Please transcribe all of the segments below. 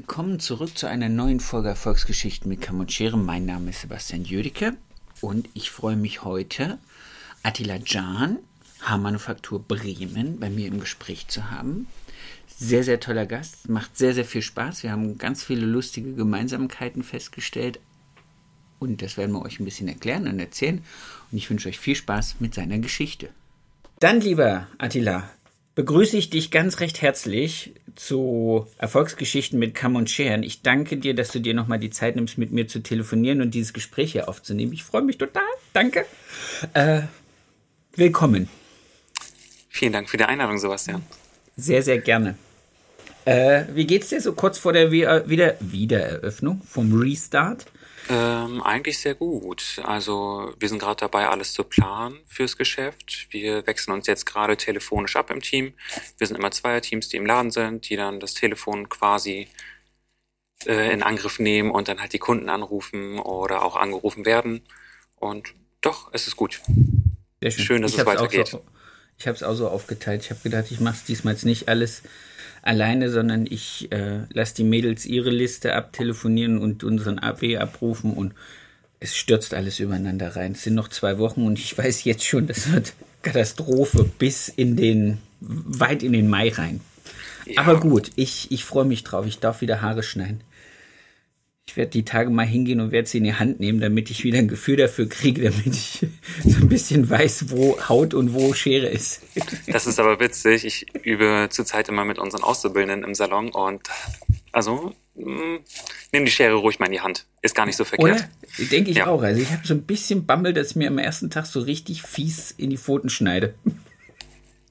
Willkommen zurück zu einer neuen Folge Erfolgsgeschichten mit Schere. Mein Name ist Sebastian Jüdecke und ich freue mich heute, Attila Can, Haarmanufaktur Bremen, bei mir im Gespräch zu haben. Sehr, sehr toller Gast, macht sehr, sehr viel Spaß. Wir haben ganz viele lustige Gemeinsamkeiten festgestellt und das werden wir euch ein bisschen erklären und erzählen. Und ich wünsche euch viel Spaß mit seiner Geschichte. Dann, lieber Attila, begrüße ich dich ganz recht herzlich zu Erfolgsgeschichten mit Kamm und Scheren. Ich danke dir, dass du dir nochmal die Zeit nimmst, mit mir zu telefonieren und dieses Gespräch hier aufzunehmen. Ich freue mich total. Danke. Äh, willkommen. Vielen Dank für die Einladung, Sebastian. Sehr, sehr gerne. Äh, wie geht's dir so kurz vor der Wieder Wiedereröffnung vom Restart? Ähm, eigentlich sehr gut. Also wir sind gerade dabei, alles zu planen fürs Geschäft. Wir wechseln uns jetzt gerade telefonisch ab im Team. Wir sind immer Zweierteams, die im Laden sind, die dann das Telefon quasi äh, in Angriff nehmen und dann halt die Kunden anrufen oder auch angerufen werden. Und doch, es ist gut. Sehr schön. schön dass ich es weitergeht. So, ich habe es auch so aufgeteilt. Ich habe gedacht, ich mache es diesmal nicht alles alleine, sondern ich äh, lasse die Mädels ihre Liste abtelefonieren und unseren AB abrufen und es stürzt alles übereinander rein. Es sind noch zwei Wochen und ich weiß jetzt schon, das wird Katastrophe bis in den, weit in den Mai rein. Ja. Aber gut, ich, ich freue mich drauf. Ich darf wieder Haare schneiden. Ich werde die Tage mal hingehen und werde sie in die Hand nehmen, damit ich wieder ein Gefühl dafür kriege, damit ich so ein bisschen weiß, wo Haut und wo Schere ist. Das ist aber witzig. Ich übe zurzeit immer mit unseren Auszubildenden im Salon und also mh, mm, nimm die Schere ruhig mal in die Hand. Ist gar nicht so verkehrt. Oder? Denke ich ja. auch. Also ich habe so ein bisschen Bammel, dass ich mir am ersten Tag so richtig fies in die Pfoten schneide.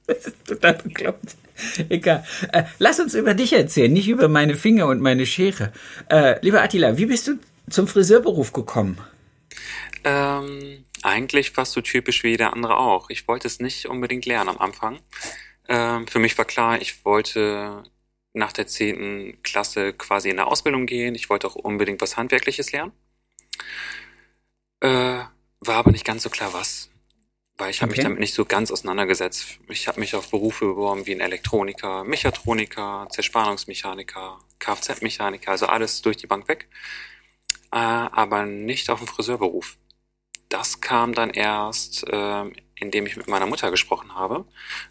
Das ist total bekloppt. Egal. Äh, lass uns über dich erzählen, nicht über meine Finger und meine Schere. Äh, lieber Attila, wie bist du zum Friseurberuf gekommen? Ähm, eigentlich fast so typisch wie jeder andere auch. Ich wollte es nicht unbedingt lernen am Anfang. Ähm, für mich war klar, ich wollte nach der zehnten Klasse quasi in der Ausbildung gehen. Ich wollte auch unbedingt was Handwerkliches lernen. Äh, war aber nicht ganz so klar, was weil ich habe okay. mich damit nicht so ganz auseinandergesetzt. Ich habe mich auf Berufe beworben wie ein Elektroniker, Mechatroniker, Zerspannungsmechaniker, Kfz-Mechaniker, also alles durch die Bank weg, äh, aber nicht auf den Friseurberuf. Das kam dann erst, äh, indem ich mit meiner Mutter gesprochen habe,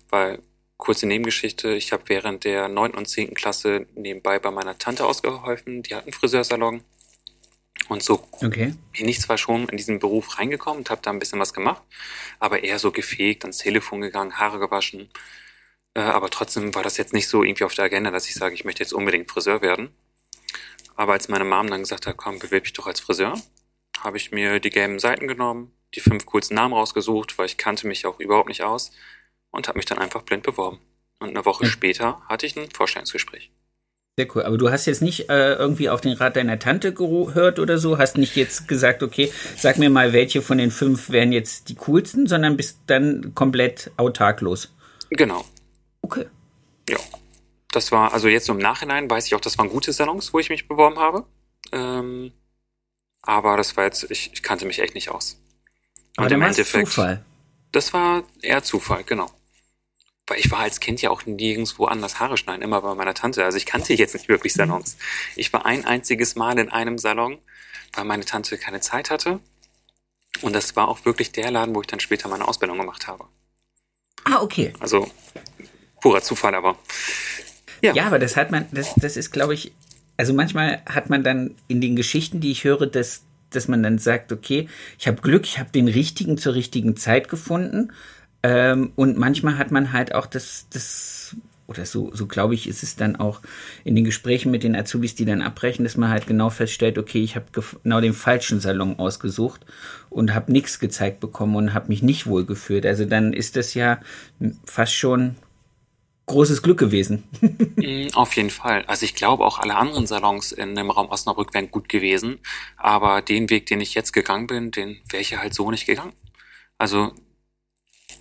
weil kurze Nebengeschichte, ich habe während der neunten und zehnten Klasse nebenbei bei meiner Tante ausgeholfen, die hat einen Friseursalon und so okay. bin ich zwar schon in diesen Beruf reingekommen und habe da ein bisschen was gemacht, aber eher so gefegt, ans Telefon gegangen, Haare gewaschen. Äh, aber trotzdem war das jetzt nicht so irgendwie auf der Agenda, dass ich sage, ich möchte jetzt unbedingt Friseur werden. Aber als meine Mom dann gesagt hat, komm, bewirb dich doch als Friseur, habe ich mir die gelben Seiten genommen, die fünf coolsten Namen rausgesucht, weil ich kannte mich auch überhaupt nicht aus und habe mich dann einfach blind beworben. Und eine Woche ja. später hatte ich ein Vorstellungsgespräch. Sehr cool. Aber du hast jetzt nicht äh, irgendwie auf den Rat deiner Tante gehört oder so? Hast nicht jetzt gesagt, okay, sag mir mal, welche von den fünf wären jetzt die coolsten, sondern bist dann komplett autarklos? Genau. Okay. Ja. Das war, also jetzt im Nachhinein weiß ich auch, das waren gute Salons, wo ich mich beworben habe. Ähm, aber das war jetzt, ich, ich kannte mich echt nicht aus. Aber Und im Endeffekt. Zufall. Das war eher Zufall, genau weil ich war als Kind ja auch nirgendwo anders Haare schneiden, immer bei meiner Tante. Also ich kannte jetzt nicht wirklich Salons. Ich war ein einziges Mal in einem Salon, weil meine Tante keine Zeit hatte. Und das war auch wirklich der Laden, wo ich dann später meine Ausbildung gemacht habe. Ah, okay. Also purer Zufall, aber. Ja, ja aber das hat man, das, das ist, glaube ich, also manchmal hat man dann in den Geschichten, die ich höre, dass, dass man dann sagt, okay, ich habe Glück, ich habe den richtigen zur richtigen Zeit gefunden ähm, und manchmal hat man halt auch das, das oder so, so glaube ich, ist es dann auch in den Gesprächen mit den Azubis, die dann abbrechen, dass man halt genau feststellt, okay, ich habe genau den falschen Salon ausgesucht und habe nichts gezeigt bekommen und habe mich nicht wohl gefühlt. Also dann ist das ja fast schon großes Glück gewesen. Mm, auf jeden Fall. Also ich glaube auch alle anderen Salons in dem Raum Osnabrück wären gut gewesen. Aber den Weg, den ich jetzt gegangen bin, den wäre ich ja halt so nicht gegangen. Also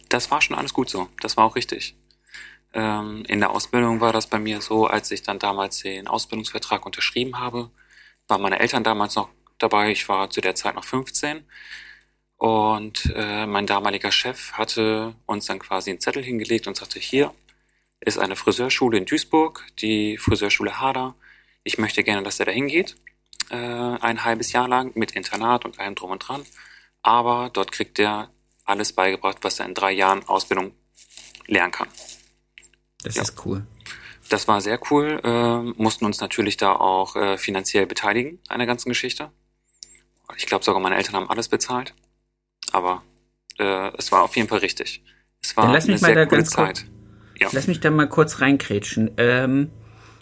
das war schon alles gut so. Das war auch richtig. Ähm, in der Ausbildung war das bei mir so, als ich dann damals den Ausbildungsvertrag unterschrieben habe, waren meine Eltern damals noch dabei. Ich war zu der Zeit noch 15. Und äh, mein damaliger Chef hatte uns dann quasi einen Zettel hingelegt und sagte, hier ist eine Friseurschule in Duisburg, die Friseurschule Hader. Ich möchte gerne, dass er da hingeht, äh, ein halbes Jahr lang mit Internat und allem drum und dran. Aber dort kriegt er alles beigebracht, was er in drei Jahren Ausbildung lernen kann. Das ja. ist cool. Das war sehr cool. Äh, mussten uns natürlich da auch äh, finanziell beteiligen an der ganzen Geschichte. Ich glaube sogar meine Eltern haben alles bezahlt. Aber äh, es war auf jeden Fall richtig. Es war eine sehr coole Zeit. Ja. Lass mich da mal kurz reinkrätschen. Ähm,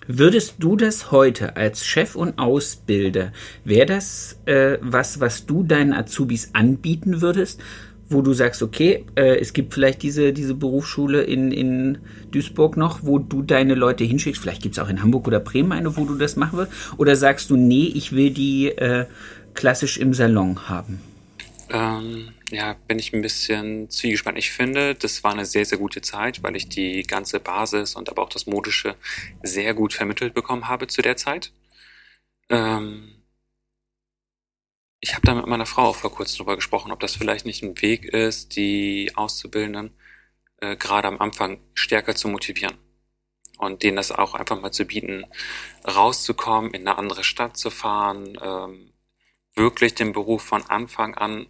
würdest du das heute als Chef und Ausbilder, wäre das äh, was, was du deinen Azubis anbieten würdest? Wo du sagst, okay, äh, es gibt vielleicht diese, diese Berufsschule in, in Duisburg noch, wo du deine Leute hinschickst. Vielleicht gibt es auch in Hamburg oder Bremen eine, wo du das machen willst. Oder sagst du, nee, ich will die äh, klassisch im Salon haben? Ähm, ja, bin ich ein bisschen zwiegespannt. Ich finde, das war eine sehr, sehr gute Zeit, weil ich die ganze Basis und aber auch das Modische sehr gut vermittelt bekommen habe zu der Zeit. Ähm, ich habe da mit meiner Frau auch vor kurzem drüber gesprochen, ob das vielleicht nicht ein Weg ist, die Auszubildenden äh, gerade am Anfang stärker zu motivieren und denen das auch einfach mal zu bieten, rauszukommen, in eine andere Stadt zu fahren, ähm, wirklich den Beruf von Anfang an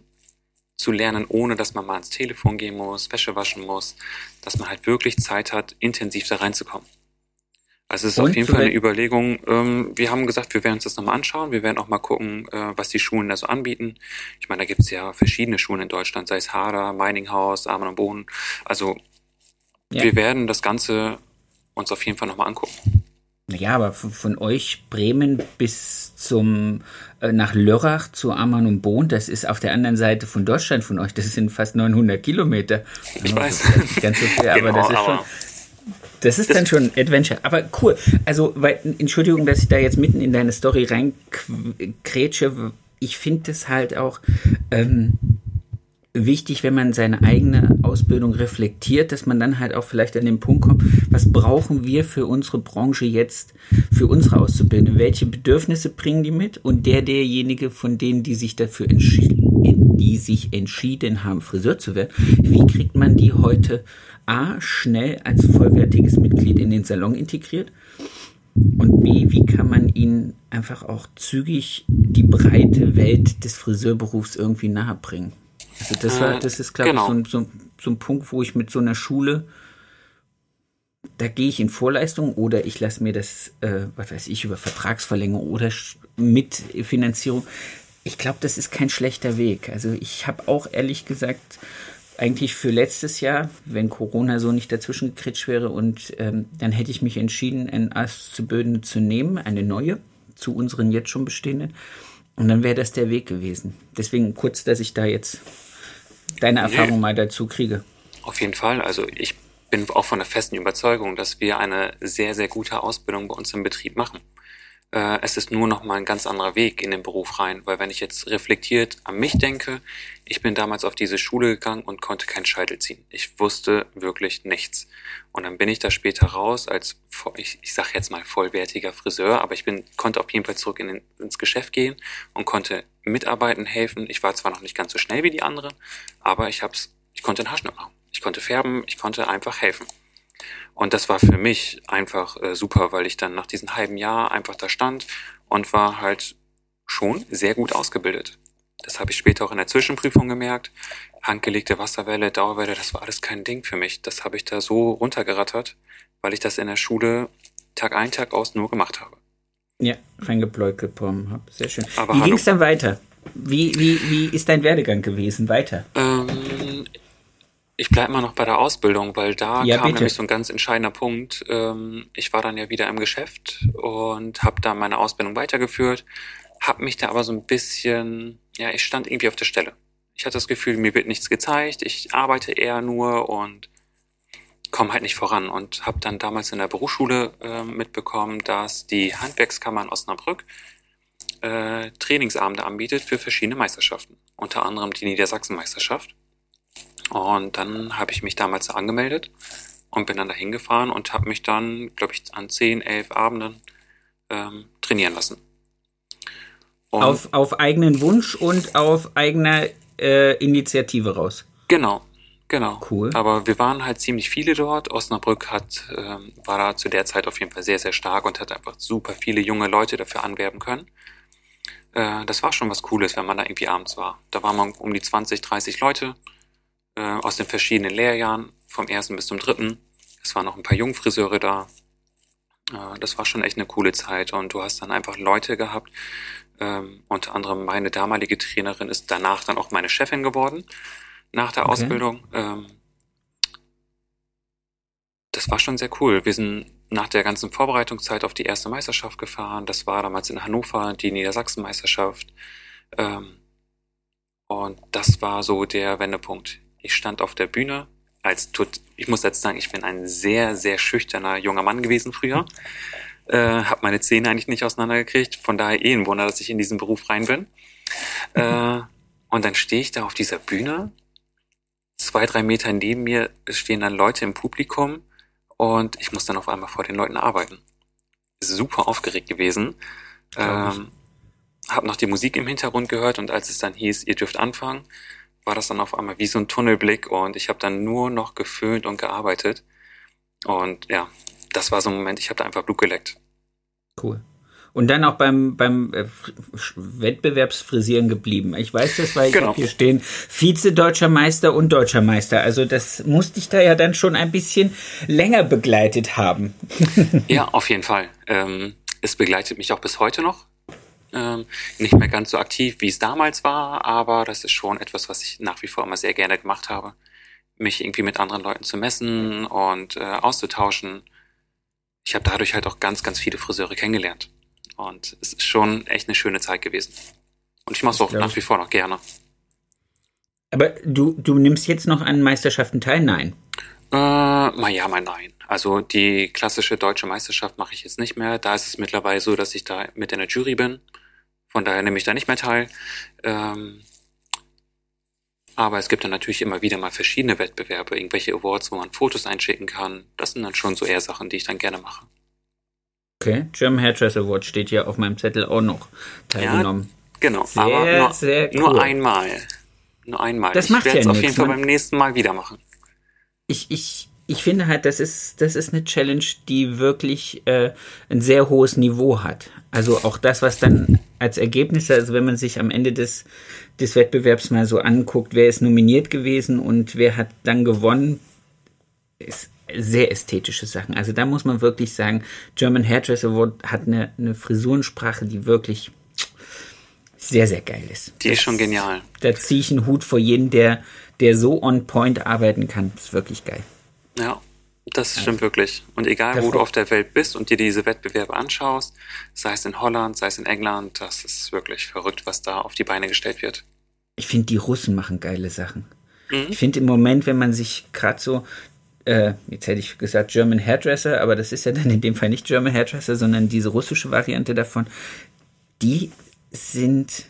zu lernen, ohne dass man mal ans Telefon gehen muss, Wäsche waschen muss, dass man halt wirklich Zeit hat, intensiv da reinzukommen. Also es ist Und auf jeden Fall eine Überlegung. Ähm, wir haben gesagt, wir werden uns das nochmal anschauen. Wir werden auch mal gucken, äh, was die Schulen da so anbieten. Ich meine, da gibt es ja verschiedene Schulen in Deutschland, sei es Hader, Meininghaus, Amann und Bohnen. Also ja. wir werden das Ganze uns auf jeden Fall nochmal angucken. Ja, aber von, von, euch Bremen bis zum äh, nach Lörrach zu Ammann und Bohn, das ist auf der anderen Seite von Deutschland von euch. Das sind fast 900 Kilometer. Ich weiß. ganz so viel, genau, aber das ist schon. Das ist das dann schon Adventure. Aber cool. Also, weil, Entschuldigung, dass ich da jetzt mitten in deine Story reinkrätsche. Ich finde das halt auch. Ähm, wichtig, wenn man seine eigene Ausbildung reflektiert, dass man dann halt auch vielleicht an den Punkt kommt, was brauchen wir für unsere Branche jetzt, für unsere Auszubildenden? Welche Bedürfnisse bringen die mit? Und der, derjenige von denen, die sich dafür entschieden, die sich entschieden haben, Friseur zu werden, wie kriegt man die heute A, schnell als vollwertiges Mitglied in den Salon integriert? Und B, wie kann man ihnen einfach auch zügig die breite Welt des Friseurberufs irgendwie nahebringen? Also das war, äh, das ist, glaube genau. ich, so, so, so ein Punkt, wo ich mit so einer Schule, da gehe ich in Vorleistung oder ich lasse mir das, äh, was weiß ich, über Vertragsverlängerung oder mit Finanzierung. Ich glaube, das ist kein schlechter Weg. Also ich habe auch ehrlich gesagt eigentlich für letztes Jahr, wenn Corona so nicht dazwischen gekritscht wäre und ähm, dann hätte ich mich entschieden, ein Auszubildende zu nehmen, eine neue, zu unseren jetzt schon bestehenden. Und dann wäre das der Weg gewesen. Deswegen kurz, dass ich da jetzt deine Erfahrung nee. mal dazu kriege. Auf jeden Fall. Also ich bin auch von der festen Überzeugung, dass wir eine sehr, sehr gute Ausbildung bei uns im Betrieb machen. Äh, es ist nur noch mal ein ganz anderer Weg in den Beruf rein, weil wenn ich jetzt reflektiert an mich denke, ich bin damals auf diese Schule gegangen und konnte keinen Scheitel ziehen. Ich wusste wirklich nichts. Und dann bin ich da später raus als, ich, ich sage jetzt mal vollwertiger Friseur, aber ich bin, konnte auf jeden Fall zurück in den, ins Geschäft gehen und konnte mitarbeiten, helfen. Ich war zwar noch nicht ganz so schnell wie die anderen, aber ich hab's, ich konnte den Haarschnitt machen. Ich konnte färben, ich konnte einfach helfen. Und das war für mich einfach äh, super, weil ich dann nach diesem halben Jahr einfach da stand und war halt schon sehr gut ausgebildet. Das habe ich später auch in der Zwischenprüfung gemerkt. Handgelegte Wasserwelle, Dauerwelle, das war alles kein Ding für mich. Das habe ich da so runtergerattert, weil ich das in der Schule Tag ein, Tag aus nur gemacht habe. Ja, reingepläukelt bekommen habe. Sehr schön. Aber wie ging es dann weiter? Wie, wie, wie ist dein Werdegang gewesen? Weiter? Ähm, ich bleibe mal noch bei der Ausbildung, weil da ja, kam bitte. nämlich so ein ganz entscheidender Punkt. Ähm, ich war dann ja wieder im Geschäft und habe da meine Ausbildung weitergeführt, habe mich da aber so ein bisschen, ja, ich stand irgendwie auf der Stelle. Ich hatte das Gefühl, mir wird nichts gezeigt, ich arbeite eher nur und komme halt nicht voran und habe dann damals in der Berufsschule äh, mitbekommen, dass die Handwerkskammer in Osnabrück äh, Trainingsabende anbietet für verschiedene Meisterschaften, unter anderem die Niedersachsenmeisterschaft. Und dann habe ich mich damals angemeldet und bin dann dahin gefahren und habe mich dann, glaube ich, an zehn, elf Abenden ähm, trainieren lassen. auf, auf eigenen Wunsch und auf eigener äh, Initiative raus. Genau, genau. Cool. Aber wir waren halt ziemlich viele dort. Osnabrück hat, ähm, war da zu der Zeit auf jeden Fall sehr, sehr stark und hat einfach super viele junge Leute dafür anwerben können. Äh, das war schon was Cooles, wenn man da irgendwie abends war. Da waren man um die 20, 30 Leute äh, aus den verschiedenen Lehrjahren, vom ersten bis zum dritten. Es waren noch ein paar Jungfriseure da. Äh, das war schon echt eine coole Zeit und du hast dann einfach Leute gehabt. Ähm, unter anderem meine damalige Trainerin ist danach dann auch meine Chefin geworden nach der Okay. Ausbildung. Ähm, das war schon sehr cool. Wir sind nach der ganzen Vorbereitungszeit auf die erste Meisterschaft gefahren. Das war damals in Hannover, die Niedersachsenmeisterschaft. Ähm, und das war so der Wendepunkt. Ich stand auf der Bühne als tot, ich muss jetzt sagen, ich bin ein sehr, sehr schüchterner junger Mann gewesen früher. Äh, hab meine Zähne eigentlich nicht auseinandergekriegt. Von daher eh ein Wunder, dass ich in diesen Beruf rein bin. Äh, und dann stehe ich da auf dieser Bühne. Zwei, drei Meter neben mir stehen dann Leute im Publikum und ich muss dann auf einmal vor den Leuten arbeiten. Super aufgeregt gewesen. Ähm, hab noch die Musik im Hintergrund gehört und als es dann hieß, ihr dürft anfangen, war das dann auf einmal wie so ein Tunnelblick und ich habe dann nur noch geföhnt und gearbeitet. Und ja, das war so ein Moment, ich habe da einfach Blut geleckt. Cool. Und dann auch beim, beim äh, Wettbewerbsfrisieren geblieben. Ich weiß das, weil ich Genau. hier stehen, Vize-Deutscher Meister und Deutscher Meister. Also das musste ich da ja dann schon ein bisschen länger begleitet haben. Ja, auf jeden Fall. Ähm, es begleitet mich auch bis heute noch. Ähm, nicht mehr ganz so aktiv, wie es damals war, aber das ist schon etwas, was ich nach wie vor immer sehr gerne gemacht habe. Mich irgendwie mit anderen Leuten zu messen und äh, auszutauschen. Ich habe dadurch halt auch ganz, ganz viele Friseure kennengelernt. Und es ist schon echt eine schöne Zeit gewesen. Und ich mache es auch nach wie vor noch gerne. Aber du, du nimmst jetzt noch an Meisterschaften teil? Nein. Äh, mal ja, mal nein. Also die klassische deutsche Meisterschaft mache ich jetzt nicht mehr. Da ist es mittlerweile so, dass ich da mit in der Jury bin. Von daher nehme ich da nicht mehr teil. Ähm, aber es gibt dann natürlich immer wieder mal verschiedene Wettbewerbe, irgendwelche Awards, wo man Fotos einschicken kann. Das sind dann schon so eher Sachen, die ich dann gerne mache. Okay. German Hairdresser Award steht hier auf meinem Zettel auch noch teilgenommen. Genau, Sehr, aber nur, sehr cool. nur einmal. Nur einmal. Das ich macht werde ja es auf jeden Fall man- beim nächsten Mal wieder machen. ich, ich, ich finde halt, das ist, das ist eine Challenge, die wirklich äh, ein sehr hohes Niveau hat. Also auch das, was dann als Ergebnisse, also wenn man sich am Ende des, des Wettbewerbs mal so anguckt, wer ist nominiert gewesen und wer hat dann gewonnen, ist sehr ästhetische Sachen. Also da muss man wirklich sagen, German Hairdresser Award hat eine, eine Frisurensprache, die wirklich sehr, sehr geil ist. Die ist schon genial. Da ziehe ich einen Hut vor jeden, der, der so on point arbeiten kann. Das ist wirklich geil. Ja, das stimmt wirklich. Und egal, Der wo du auf der Welt bist und dir diese Wettbewerbe anschaust, sei es in Holland, sei es in England, das ist wirklich verrückt, was da auf die Beine gestellt wird. Ich finde, die Russen machen geile Sachen. Mhm. Ich finde im Moment, wenn man sich gerade so, äh, jetzt hätte ich gesagt German Hairdresser, aber das ist ja dann in dem Fall nicht German Hairdresser, sondern diese russische Variante davon, die sind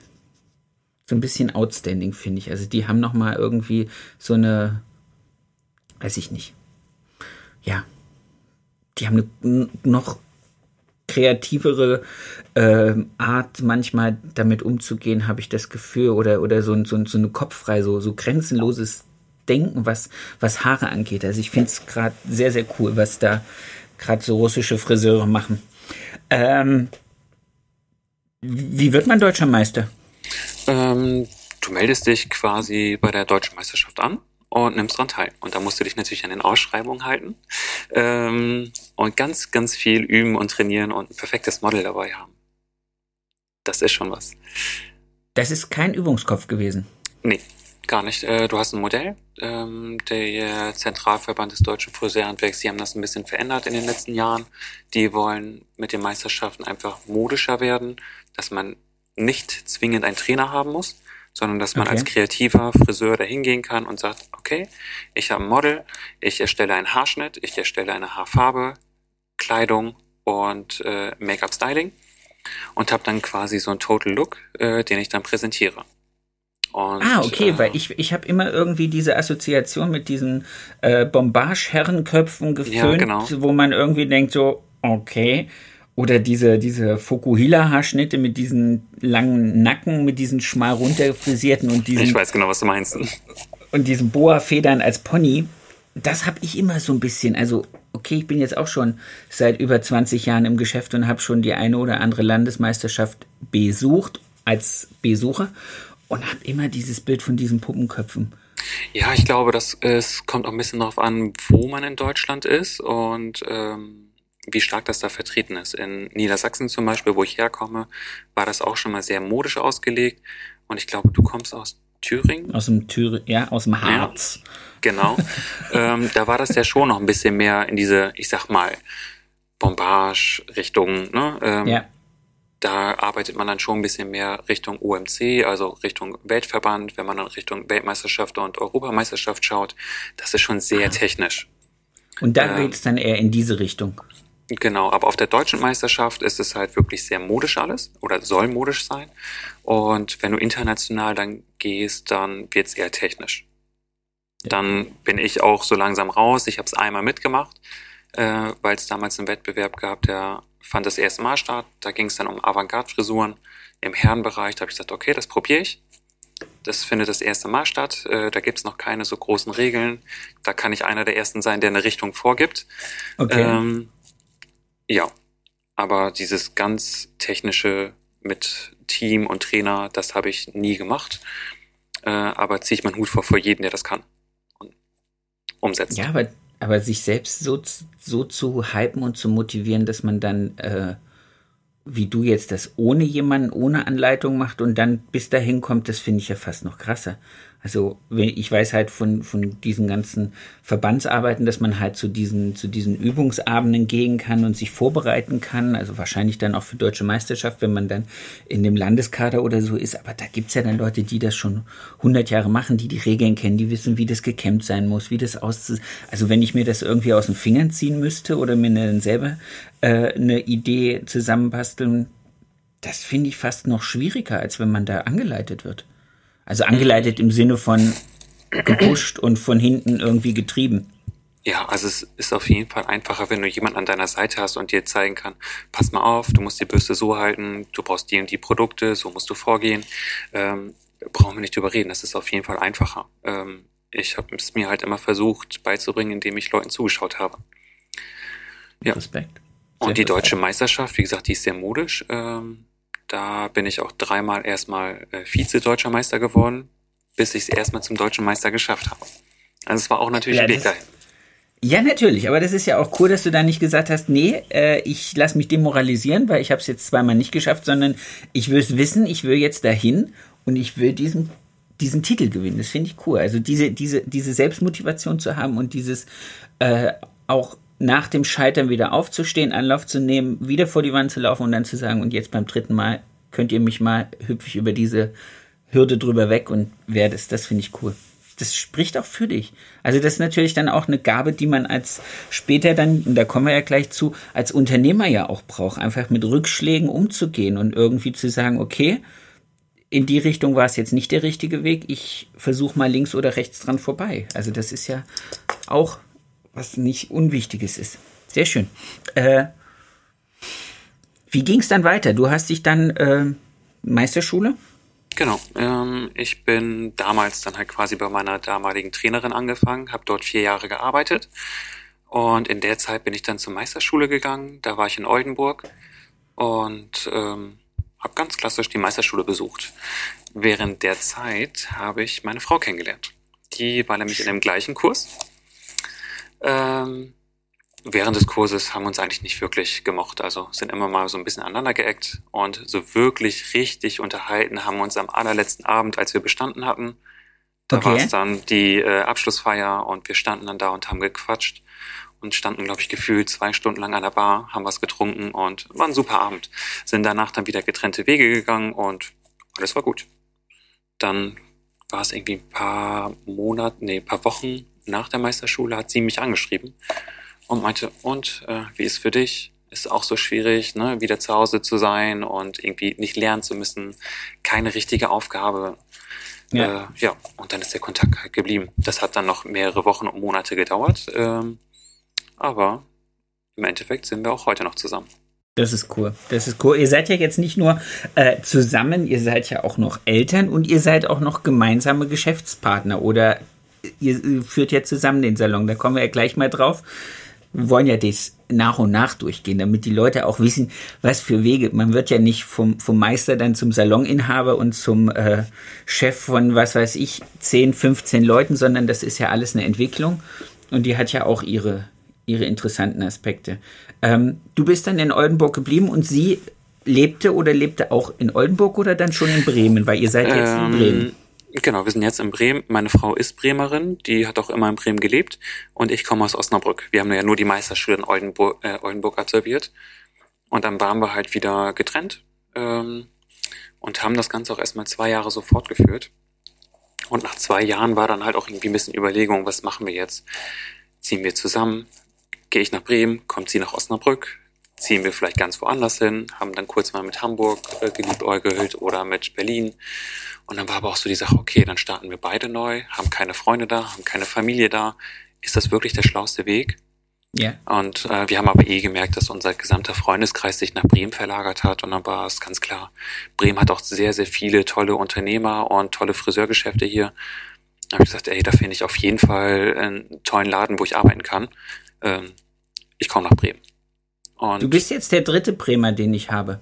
so ein bisschen outstanding, finde ich. Also die haben noch mal irgendwie so eine, weiß ich nicht, ja, die haben eine noch kreativere ähm, Art manchmal damit umzugehen, habe ich das Gefühl, oder, oder so, so, so eine kopffrei, so, so grenzenloses Denken, was, was Haare angeht. Also ich finde es gerade sehr, sehr cool, was da gerade so russische Friseure machen. Ähm, wie wird man deutscher Meister? Ähm, du meldest dich quasi bei der deutschen Meisterschaft an und nimmst dran teil. Und da musst du dich natürlich an den Ausschreibungen halten ähm, und ganz, ganz viel üben und trainieren und ein perfektes Model dabei haben. Das ist schon was. Das ist kein Übungskopf gewesen. Nee, gar nicht. Äh, Du hast ein Modell. Ähm, Der Zentralverband des deutschen Friseurhandwerks, die haben das ein bisschen verändert in den letzten Jahren. Die wollen mit den Meisterschaften einfach modischer werden, dass man nicht zwingend einen Trainer haben muss, sondern dass man Okay. als kreativer Friseur da hingehen kann und sagt, okay, ich habe ein Model, ich erstelle einen Haarschnitt, ich erstelle eine Haarfarbe, Kleidung und äh, Make-up-Styling und habe dann quasi so einen Total Look, äh, den ich dann präsentiere. Und, Ah, okay, äh, weil ich, ich habe immer irgendwie diese Assoziation mit diesen äh, Bombage-Herrenköpfen geföhnt, genau. wo man irgendwie denkt so, okay. Oder diese, diese Fukuhila-Haarschnitte mit diesen langen Nacken, mit diesen schmal runterfrisierten und diesen Ich weiß genau, was du meinst. und diesen Boa-Federn als Pony, das habe ich immer so ein bisschen. Also, okay, ich bin jetzt auch schon seit über 20 Jahren im Geschäft und habe schon die eine oder andere Landesmeisterschaft besucht als Besucher und habe immer dieses Bild von diesen Puppenköpfen. Ja, ich glaube, das es kommt auch ein bisschen darauf an, wo man in Deutschland ist und ähm, wie stark das da vertreten ist. In Niedersachsen zum Beispiel, wo ich herkomme, war das auch schon mal sehr modisch ausgelegt. Und ich glaube, du kommst aus Thüringen. Aus dem Thür ja, aus dem Harz. Genau. ähm, da war das ja schon noch ein bisschen mehr in diese, ich sag mal, Bombage-Richtung. Ne? Ähm, Ja. Da arbeitet man dann schon ein bisschen mehr Richtung OMC, also Richtung Weltverband, wenn man dann Richtung Weltmeisterschaft und Europameisterschaft schaut. Das ist schon sehr technisch. Und da Ähm. geht's dann eher in diese Richtung. Genau, aber auf der deutschen Meisterschaft ist es halt wirklich sehr modisch alles oder soll modisch sein. Und wenn du international dann gehst, dann wird's eher technisch. Dann bin ich auch so langsam raus. Ich habe es einmal mitgemacht, äh, weil es damals einen Wettbewerb gab, der fand das erste Mal statt. Da ging es dann um Avantgarde-Frisuren im Herrenbereich. Da habe ich gesagt, okay, das probiere ich. Das findet das erste Mal statt. Äh, da gibt's noch keine so großen Regeln. Da kann ich einer der ersten sein, der eine Richtung vorgibt. Okay. Ähm, ja, aber dieses ganz technische mit Team und Trainer, das habe ich nie gemacht. Äh, aber ziehe ich meinen Hut vor vor jedem, der das kann und umsetzt. Ja, aber, aber sich selbst so, so zu hypen und zu motivieren, dass man dann, äh, wie du jetzt das ohne jemanden, ohne Anleitung macht und dann bis dahin kommt, das finde ich ja fast noch krasser. Also ich weiß halt von, von diesen ganzen Verbandsarbeiten, dass man halt zu diesen, zu diesen Übungsabenden gehen kann und sich vorbereiten kann. Also wahrscheinlich dann auch für deutsche Meisterschaft, wenn man dann in dem Landeskader oder so ist. Aber da gibt's ja dann Leute, die das schon 100 Jahre machen, die die Regeln kennen, die wissen, wie das gekämmt sein muss, wie das auszu... Also wenn ich mir das irgendwie aus den Fingern ziehen müsste oder mir dann selber äh, eine Idee zusammenbasteln, das finde ich fast noch schwieriger, als wenn man da angeleitet wird. Also angeleitet im Sinne von gepusht und von hinten irgendwie getrieben. Ja, also es ist auf jeden Fall einfacher, wenn du jemanden an deiner Seite hast und dir zeigen kann, pass mal auf, du musst die Bürste so halten, du brauchst die und die Produkte, so musst du vorgehen. Ähm, brauchen wir nicht drüber reden, das ist auf jeden Fall einfacher. Ähm, ich habe es mir halt immer versucht beizubringen, indem ich Leuten zugeschaut habe. Ja. Respekt. Sehr Und die Respekt. deutsche Meisterschaft, wie gesagt, die ist sehr modisch. Ähm, da bin ich auch dreimal erstmal äh, Vize-Deutscher Meister geworden, bis ich es erstmal zum deutschen Meister geschafft habe. Also es war auch natürlich Ja, ein Weg dahin. Ja, natürlich, aber das ist ja auch cool, dass du da nicht gesagt hast, nee, äh, ich lass mich demoralisieren, weil ich habe es jetzt zweimal nicht geschafft, sondern ich will es wissen, ich will jetzt dahin und ich will diesen diesen Titel gewinnen. Das finde ich cool. Also diese diese diese Selbstmotivation zu haben und dieses äh, auch nach dem Scheitern wieder aufzustehen, Anlauf zu nehmen, wieder vor die Wand zu laufen und dann zu sagen, und jetzt beim dritten Mal könnt ihr mich mal hüpf ich über diese Hürde drüber weg und werde es. Das finde ich cool. Das spricht auch für dich. Also das ist natürlich dann auch eine Gabe, die man als später dann, und da kommen wir ja gleich zu, als Unternehmer ja auch braucht, einfach mit Rückschlägen umzugehen und irgendwie zu sagen, okay, in die Richtung war es jetzt nicht der richtige Weg, ich versuche mal links oder rechts dran vorbei. Also das ist ja auch was nicht Unwichtiges ist. Sehr schön. Äh, wie ging es dann weiter? Du hast dich dann äh, Meisterschule? Genau. Ähm, ich bin damals dann halt quasi bei meiner damaligen Trainerin angefangen, habe dort vier Jahre gearbeitet und in der Zeit bin ich dann zur Meisterschule gegangen. Da war ich in Oldenburg und ähm, habe ganz klassisch die Meisterschule besucht. Während der Zeit habe ich meine Frau kennengelernt. Die war nämlich in dem gleichen Kurs. Ähm, während des Kurses haben wir uns eigentlich nicht wirklich gemocht. Also sind immer mal so ein bisschen aneinander geeckt und so wirklich richtig unterhalten haben wir uns am allerletzten Abend, als wir bestanden hatten. Da Okay. war es dann die äh, Abschlussfeier und wir standen dann da und haben gequatscht und standen, glaube ich, gefühlt zwei Stunden lang an der Bar, haben was getrunken und war ein super Abend. Sind danach dann wieder getrennte Wege gegangen und alles war gut. dann war es irgendwie ein paar Monate, nee, ein paar Wochen nach der Meisterschule hat sie mich angeschrieben und meinte, und äh, wie ist für dich? Ist auch so schwierig, ne, wieder zu Hause zu sein und irgendwie nicht lernen zu müssen, keine richtige Aufgabe. Ja. Äh, ja, und dann ist der Kontakt halt geblieben. Das hat dann noch mehrere Wochen und Monate gedauert, ähm, aber im Endeffekt sind wir auch heute noch zusammen. Das ist cool. Das ist cool. Ihr seid ja jetzt nicht nur äh, zusammen, ihr seid ja auch noch Eltern und ihr seid auch noch gemeinsame Geschäftspartner oder ihr führt ja zusammen den Salon. Da kommen wir ja gleich mal drauf. Wir wollen ja das nach und nach durchgehen, damit die Leute auch wissen, was für Wege. Man wird ja nicht vom, vom Meister dann zum Saloninhaber und zum äh, Chef von, was weiß ich, 10, 15 Leuten, sondern das ist ja alles eine Entwicklung und die hat ja auch ihre, ihre interessanten Aspekte. Ähm, du bist dann in Oldenburg geblieben und sie lebte oder lebte auch in Oldenburg oder dann schon in Bremen, weil ihr seid jetzt ähm, in Bremen. Genau, wir sind jetzt in Bremen. Meine Frau ist Bremerin, die hat auch immer in Bremen gelebt und ich komme aus Osnabrück. Wir haben ja nur die Meisterschule in Oldenburg, äh, Oldenburg absolviert und dann waren wir halt wieder getrennt ähm, und haben das Ganze auch erstmal zwei Jahre so fortgeführt. Und nach zwei Jahren war dann halt auch irgendwie ein bisschen Überlegung, was machen wir jetzt? Ziehen wir zusammen? gehe ich nach Bremen, kommt sie nach Osnabrück, ziehen wir vielleicht ganz woanders hin, haben dann kurz mal mit Hamburg äh, geliebäugelt oder mit Berlin. Und dann war aber auch so die Sache, okay, dann starten wir beide neu, haben keine Freunde da, haben keine Familie da. Ist das wirklich der schlauste Weg? Ja. Und äh, wir haben aber eh gemerkt, dass unser gesamter Freundeskreis sich nach Bremen verlagert hat. Und dann war es ganz klar, Bremen hat auch sehr, sehr viele tolle Unternehmer und tolle Friseurgeschäfte hier. Da habe ich gesagt, ey, da finde ich auf jeden Fall einen tollen Laden, wo ich arbeiten kann ähm, ich komme nach Bremen. Und du bist jetzt der dritte Bremer, den ich habe.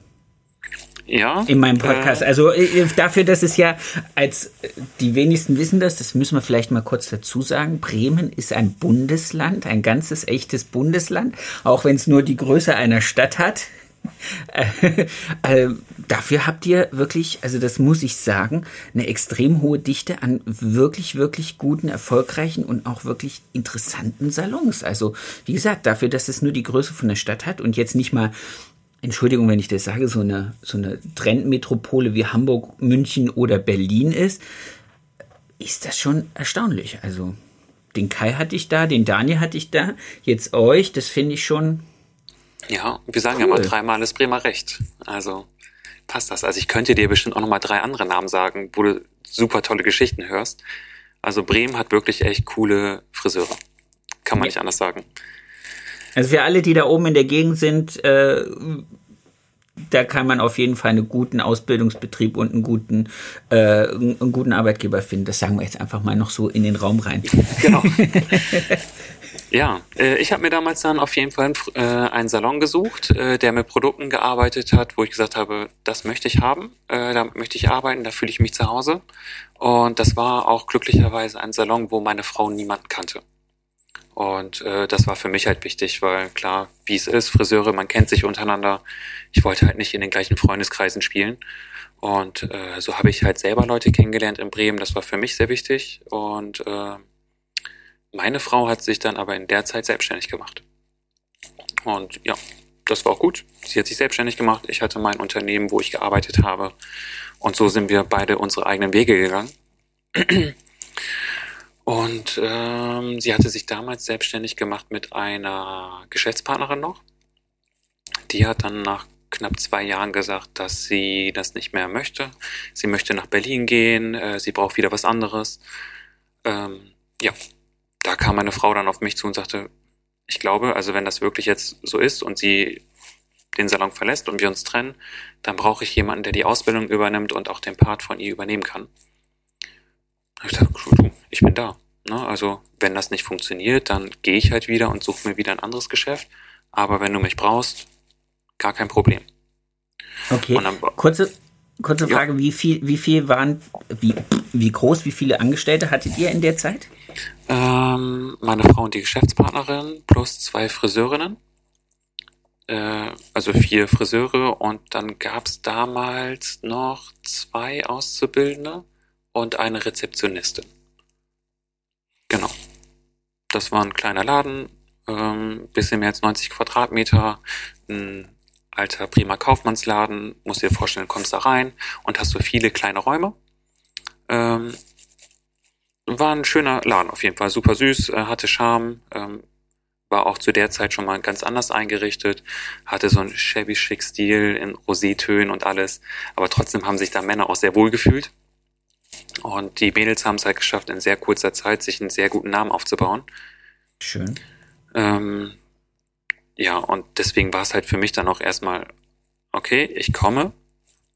Ja. In meinem Podcast. Äh, also äh, dafür, dass es ja als äh, die wenigsten wissen das, das müssen wir vielleicht mal kurz dazu sagen. Bremen ist ein Bundesland, ein ganzes echtes Bundesland, auch wenn es nur die Größe einer Stadt hat. Dafür habt ihr wirklich, also das muss ich sagen, eine extrem hohe Dichte an wirklich, wirklich guten, erfolgreichen und auch wirklich interessanten Salons. Also, wie gesagt, dafür, dass es nur die Größe von der Stadt hat und jetzt nicht mal Entschuldigung, wenn ich das sage, so eine, so eine Trendmetropole wie Hamburg, München oder Berlin ist, ist das schon erstaunlich. Also, den Kai hatte ich da, den Daniel hatte ich da, jetzt euch, das finde ich schon ja, wir sagen cool. ja mal dreimal ist Bremer Recht. Also passt das. Also ich könnte dir bestimmt auch nochmal drei andere Namen sagen, wo du super tolle Geschichten hörst. Also Bremen hat wirklich echt coole Friseure. Kann man ja. nicht anders sagen. Also für alle, die da oben in der Gegend sind, äh, da kann man auf jeden Fall einen guten Ausbildungsbetrieb und einen guten, äh, einen guten Arbeitgeber finden. Das sagen wir jetzt einfach mal noch so in den Raum rein. Genau. Ja, äh, ich habe mir damals dann auf jeden Fall äh, einen Salon gesucht, äh, der mit Produkten gearbeitet hat, wo ich gesagt habe, das möchte ich haben, äh, damit möchte ich arbeiten, da fühle ich mich zu Hause. Und das war auch glücklicherweise ein Salon, wo meine Frau niemanden kannte. Und äh, das war für mich halt wichtig, weil klar, wie es ist, Friseure, man kennt sich untereinander. Ich wollte halt nicht in den gleichen Freundeskreisen spielen. Und äh, so habe ich halt selber Leute kennengelernt in Bremen. Das war für mich sehr wichtig. Und äh, meine Frau hat sich dann aber in der Zeit selbstständig gemacht. Und ja, das war auch gut. Sie hat sich selbstständig gemacht. Ich hatte mein Unternehmen, wo ich gearbeitet habe. Und so sind wir beide unsere eigenen Wege gegangen. Und ähm, sie hatte sich damals selbstständig gemacht mit einer Geschäftspartnerin noch. Die hat dann nach knapp zwei Jahren gesagt, dass sie das nicht mehr möchte. Sie möchte nach Berlin gehen, äh, sie braucht wieder was anderes. Ähm, ja, da kam meine Frau dann auf mich zu und sagte, ich glaube, also wenn das wirklich jetzt so ist und sie den Salon verlässt und wir uns trennen, dann brauche ich jemanden, der die Ausbildung übernimmt und auch den Part von ihr übernehmen kann. Ich dachte, ich bin da. Ne? Also wenn das nicht funktioniert, dann gehe ich halt wieder und suche mir wieder ein anderes Geschäft. Aber wenn du mich brauchst, gar kein Problem. Okay. Dann, kurze, kurze Frage, ja. wie viel, wie viel waren, wie, wie groß, wie viele Angestellte hattet ihr in der Zeit? Ähm, meine Frau und die Geschäftspartnerin plus zwei Friseurinnen. Äh, also vier Friseure und dann gab es damals noch zwei Auszubildende und eine Rezeptionistin. Genau. Das war ein kleiner Laden, ähm, bisschen mehr als 90 Quadratmeter, ein alter prima Kaufmannsladen, musst dir vorstellen, kommst da rein und hast so viele kleine Räume Ähm, war ein schöner Laden auf jeden Fall, super süß, äh, hatte Charme, ähm, war auch zu der Zeit schon mal ganz anders eingerichtet, hatte so einen shabby schick Stil in Rosétönen und alles, aber trotzdem haben sich da Männer auch sehr wohl gefühlt. Und die Mädels haben es halt geschafft, in sehr kurzer Zeit sich einen sehr guten Namen aufzubauen. Schön. Ähm, ja, und deswegen war es halt für mich dann auch erstmal, okay, ich komme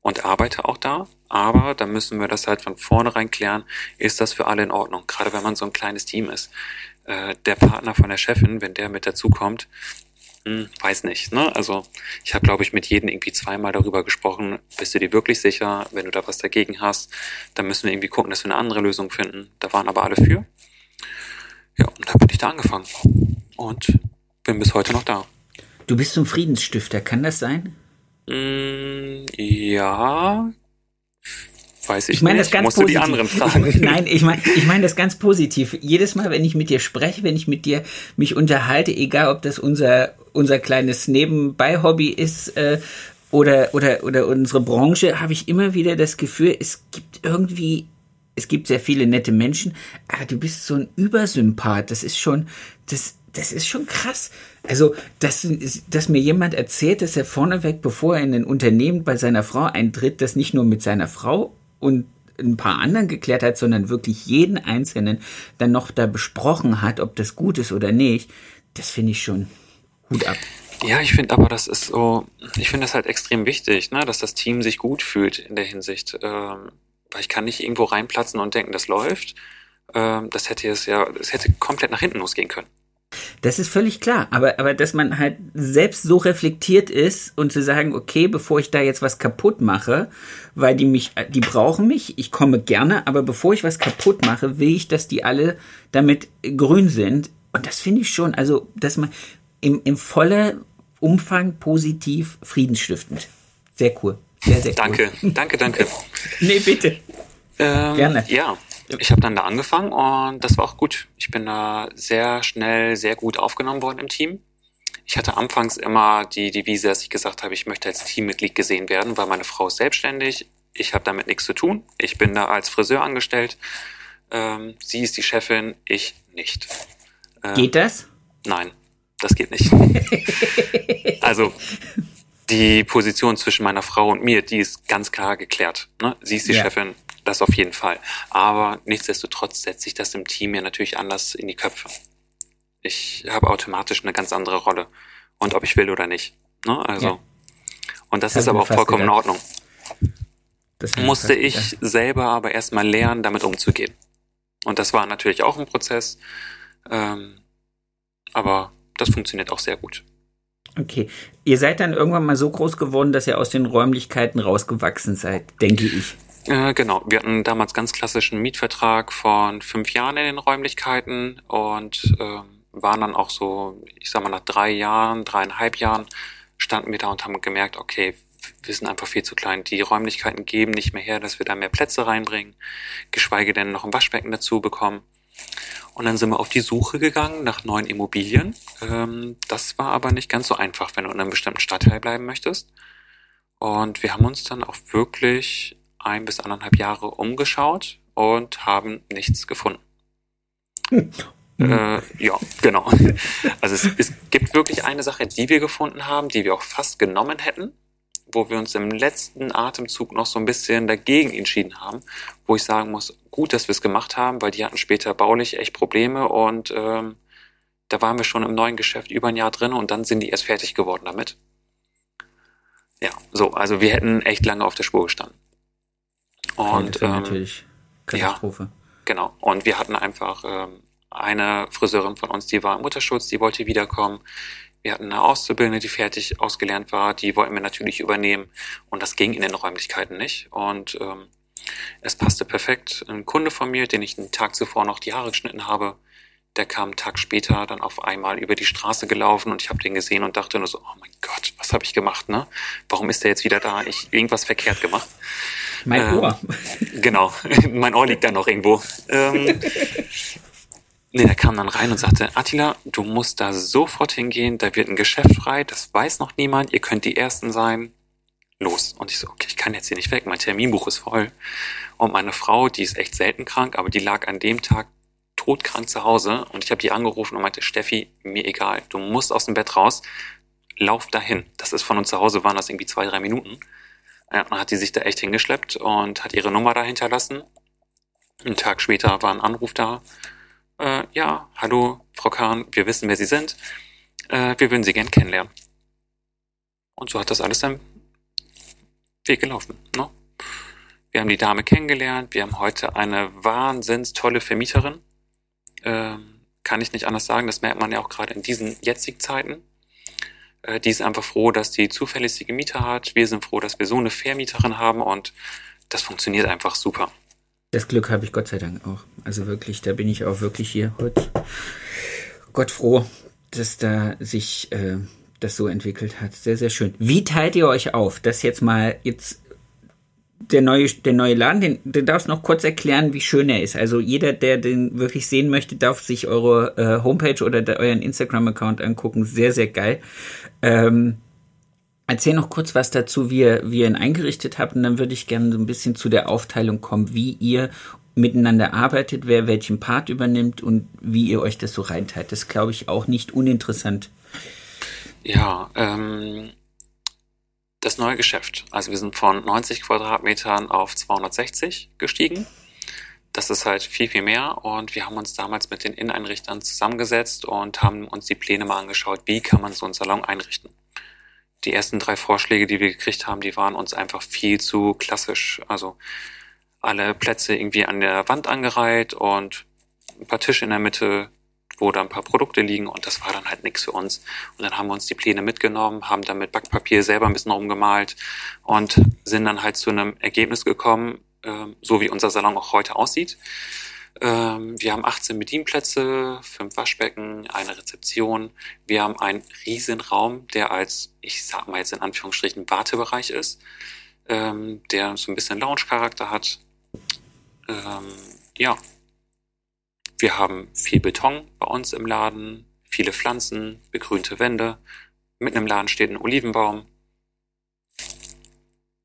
und arbeite auch da, aber dann müssen wir das halt von vornherein klären, ist das für alle in Ordnung, gerade wenn man so ein kleines Team ist. Äh, der Partner von der Chefin, wenn der mit dazukommt, hm, weiß nicht. Ne? Also ich habe, glaube ich, mit jedem irgendwie zweimal darüber gesprochen, bist du dir wirklich sicher, wenn du da was dagegen hast, dann müssen wir irgendwie gucken, dass wir eine andere Lösung finden. Da waren aber alle für. Ja, und da bin ich da angefangen und bin bis heute noch da. Du bist zum Friedensstifter, kann das sein? Mm, ja, weiß ich, ich meine nicht. das ganz Musst positiv. die anderen fragen. Nein, ich meine ich mein das ganz positiv. Jedes Mal, wenn ich mit dir spreche, wenn ich mit dir mich unterhalte, egal ob das unser unser kleines Nebenbei-Hobby ist äh, oder oder oder unsere Branche, habe ich immer wieder das Gefühl, es gibt irgendwie es gibt sehr viele nette Menschen, aber du bist so ein Übersympath. Das ist schon, das, das ist schon krass. Also, dass, dass mir jemand erzählt, dass er vorneweg, bevor er in ein Unternehmen bei seiner Frau eintritt, das nicht nur mit seiner Frau und ein paar anderen geklärt hat, sondern wirklich jeden Einzelnen dann noch da besprochen hat, ob das gut ist oder nicht, das finde ich schon Hut ab. Ja, ich finde aber, das ist so, ich finde das halt extrem wichtig, ne, dass das Team sich gut fühlt in der Hinsicht. Ähm, weil ich kann nicht irgendwo reinplatzen und denken, das läuft. Ähm, das hätte es ja, das hätte komplett nach hinten losgehen können. Das ist völlig klar, aber, aber dass man halt selbst so reflektiert ist und zu sagen, okay, bevor ich da jetzt was kaputt mache, weil die mich, die brauchen mich, ich komme gerne, aber bevor ich was kaputt mache, will ich, dass die alle damit grün sind. Und das finde ich schon, also, dass man im, im volle Umfang positiv friedensstiftend. Sehr cool. Sehr, sehr danke, cool. danke, danke. nee, bitte. Ähm, Gerne. Ja, ich habe dann da angefangen und das war auch gut. Ich bin da sehr schnell, sehr gut aufgenommen worden im Team. Ich hatte anfangs immer die Devise, dass ich gesagt habe, ich möchte als Teammitglied gesehen werden, weil meine Frau ist selbstständig. Ich habe damit nichts zu tun. Ich bin da als Friseur angestellt. Ähm, sie ist die Chefin, ich nicht. Ähm, geht das? Nein, das geht nicht. also die Position zwischen meiner Frau und mir, die ist ganz klar geklärt. Ne? Sie ist die ja. Chefin, das auf jeden Fall. Aber nichtsdestotrotz setzt sich das im Team ja natürlich anders in die Köpfe. Ich habe automatisch eine ganz andere Rolle. Und ob ich will oder nicht. Ne? Also. Ja. Und das, das ist aber auch vollkommen gedacht. in Ordnung. Das musste ich selber aber erstmal lernen, damit umzugehen. Und das war natürlich auch ein Prozess. Ähm, aber das funktioniert auch sehr gut. Okay. Ihr seid dann irgendwann mal so groß geworden, dass ihr aus den Räumlichkeiten rausgewachsen seid, denke ich. Äh, genau. Wir hatten damals ganz klassischen Mietvertrag von fünf Jahren in den Räumlichkeiten und äh, waren dann auch so, ich sag mal, nach drei Jahren, dreieinhalb Jahren standen wir da und haben gemerkt, okay, wir sind einfach viel zu klein. Die Räumlichkeiten geben nicht mehr her, dass wir da mehr Plätze reinbringen, geschweige denn noch ein Waschbecken dazu bekommen. Und dann sind wir auf die Suche gegangen nach neuen Immobilien. Ähm, das war aber nicht ganz so einfach, wenn du in einem bestimmten Stadtteil bleiben möchtest. Und wir haben uns dann auch wirklich ein bis anderthalb Jahre umgeschaut und haben nichts gefunden. Hm. Äh, ja, genau. Also es, es gibt wirklich eine Sache, die wir gefunden haben, die wir auch fast genommen hätten wo wir uns im letzten Atemzug noch so ein bisschen dagegen entschieden haben, wo ich sagen muss, gut, dass wir es gemacht haben, weil die hatten später baulich echt Probleme und ähm, da waren wir schon im neuen Geschäft über ein Jahr drin und dann sind die erst fertig geworden damit. Ja, so, also wir hätten echt lange auf der Spur gestanden. Und ähm, natürlich Katastrophe. Ja, genau. Und wir hatten einfach ähm, eine Friseurin von uns, die war im Mutterschutz, die wollte wiederkommen. Wir hatten eine Auszubildende, die fertig ausgelernt war, die wollten wir natürlich übernehmen und das ging in den Räumlichkeiten nicht. Und ähm, es passte perfekt. Ein Kunde von mir, den ich einen Tag zuvor noch die Haare geschnitten habe, der kam einen Tag später dann auf einmal über die Straße gelaufen und ich habe den gesehen und dachte nur so, oh mein Gott, was habe ich gemacht, ne? Warum ist der jetzt wieder da? Ich irgendwas verkehrt gemacht. Mein ähm, Ohr. Genau, mein Ohr liegt da noch irgendwo. Ähm, Nee, der kam dann rein und sagte, Attila, du musst da sofort hingehen, da wird ein Geschäft frei, das weiß noch niemand, ihr könnt die Ersten sein. los. Und ich so, okay, ich kann jetzt hier nicht weg, mein Terminbuch ist voll. Und meine Frau, die ist echt selten krank, aber die lag an dem Tag todkrank zu Hause und ich habe die angerufen und meinte, Steffi, mir egal, du musst aus dem Bett raus, lauf dahin. Das ist von uns zu Hause, waren das irgendwie zwei, drei Minuten. Dann hat die sich da echt hingeschleppt und hat ihre Nummer da hinterlassen. Einen Tag später war ein Anruf da. Äh, ja, hallo, Frau Kahn, wir wissen, wer Sie sind. Äh, wir würden Sie gern kennenlernen. Und so hat das alles dann Weg gelaufen. Ne? Wir haben die Dame kennengelernt. Wir haben heute eine wahnsinns tolle Vermieterin. Ähm, kann ich nicht anders sagen. Das merkt man ja auch gerade in diesen jetzigen Zeiten. Äh, die ist einfach froh, dass die zuverlässige Mieter hat. Wir sind froh, dass wir so eine Vermieterin haben und das funktioniert einfach super. Das Glück habe ich Gott sei Dank auch. Also wirklich, da bin ich auch wirklich hier heute Gott froh, dass da sich äh, das so entwickelt hat. Sehr, sehr schön. Wie teilt ihr euch auf? Das jetzt mal jetzt der neue, der neue Laden, den, den darfst noch kurz erklären, wie schön er ist. Also jeder, der den wirklich sehen möchte, darf sich eure äh, Homepage oder der, euren Instagram-Account angucken. Sehr, sehr geil. Ähm, erzähl noch kurz was dazu, wie ihr, wie ihr ihn eingerichtet habt, und dann würde ich gerne so ein bisschen zu der Aufteilung kommen, wie ihr miteinander arbeitet, wer welchen Part übernimmt und wie ihr euch das so reinteilt. Das glaube ich auch nicht uninteressant. Ja, ähm, das neue Geschäft. Also wir sind von 90 Quadratmetern auf 260 gestiegen. Das ist halt viel, viel mehr. Und wir haben uns damals mit den Inneneinrichtern zusammengesetzt und haben uns die Pläne mal angeschaut, wie kann man so einen Salon einrichten. Die ersten drei Vorschläge, die wir gekriegt haben, die waren uns einfach viel zu klassisch. Also alle Plätze irgendwie an der Wand angereiht und ein paar Tische in der Mitte, wo da ein paar Produkte liegen und das war dann halt nichts für uns. Und dann haben wir uns die Pläne mitgenommen, haben dann mit Backpapier selber ein bisschen rumgemalt und sind dann halt zu einem Ergebnis gekommen, äh, so wie unser Salon auch heute aussieht. Ähm, wir haben 18 Bedienplätze, fünf Waschbecken, eine Rezeption. Wir haben einen riesen Raum, der als, ich sag mal jetzt in Anführungsstrichen, Wartebereich ist, ähm, der so ein bisschen Lounge-Charakter hat. Ähm, ja, wir haben viel Beton bei uns im Laden, viele Pflanzen, begrünte Wände. Mitten im Laden steht ein Olivenbaum.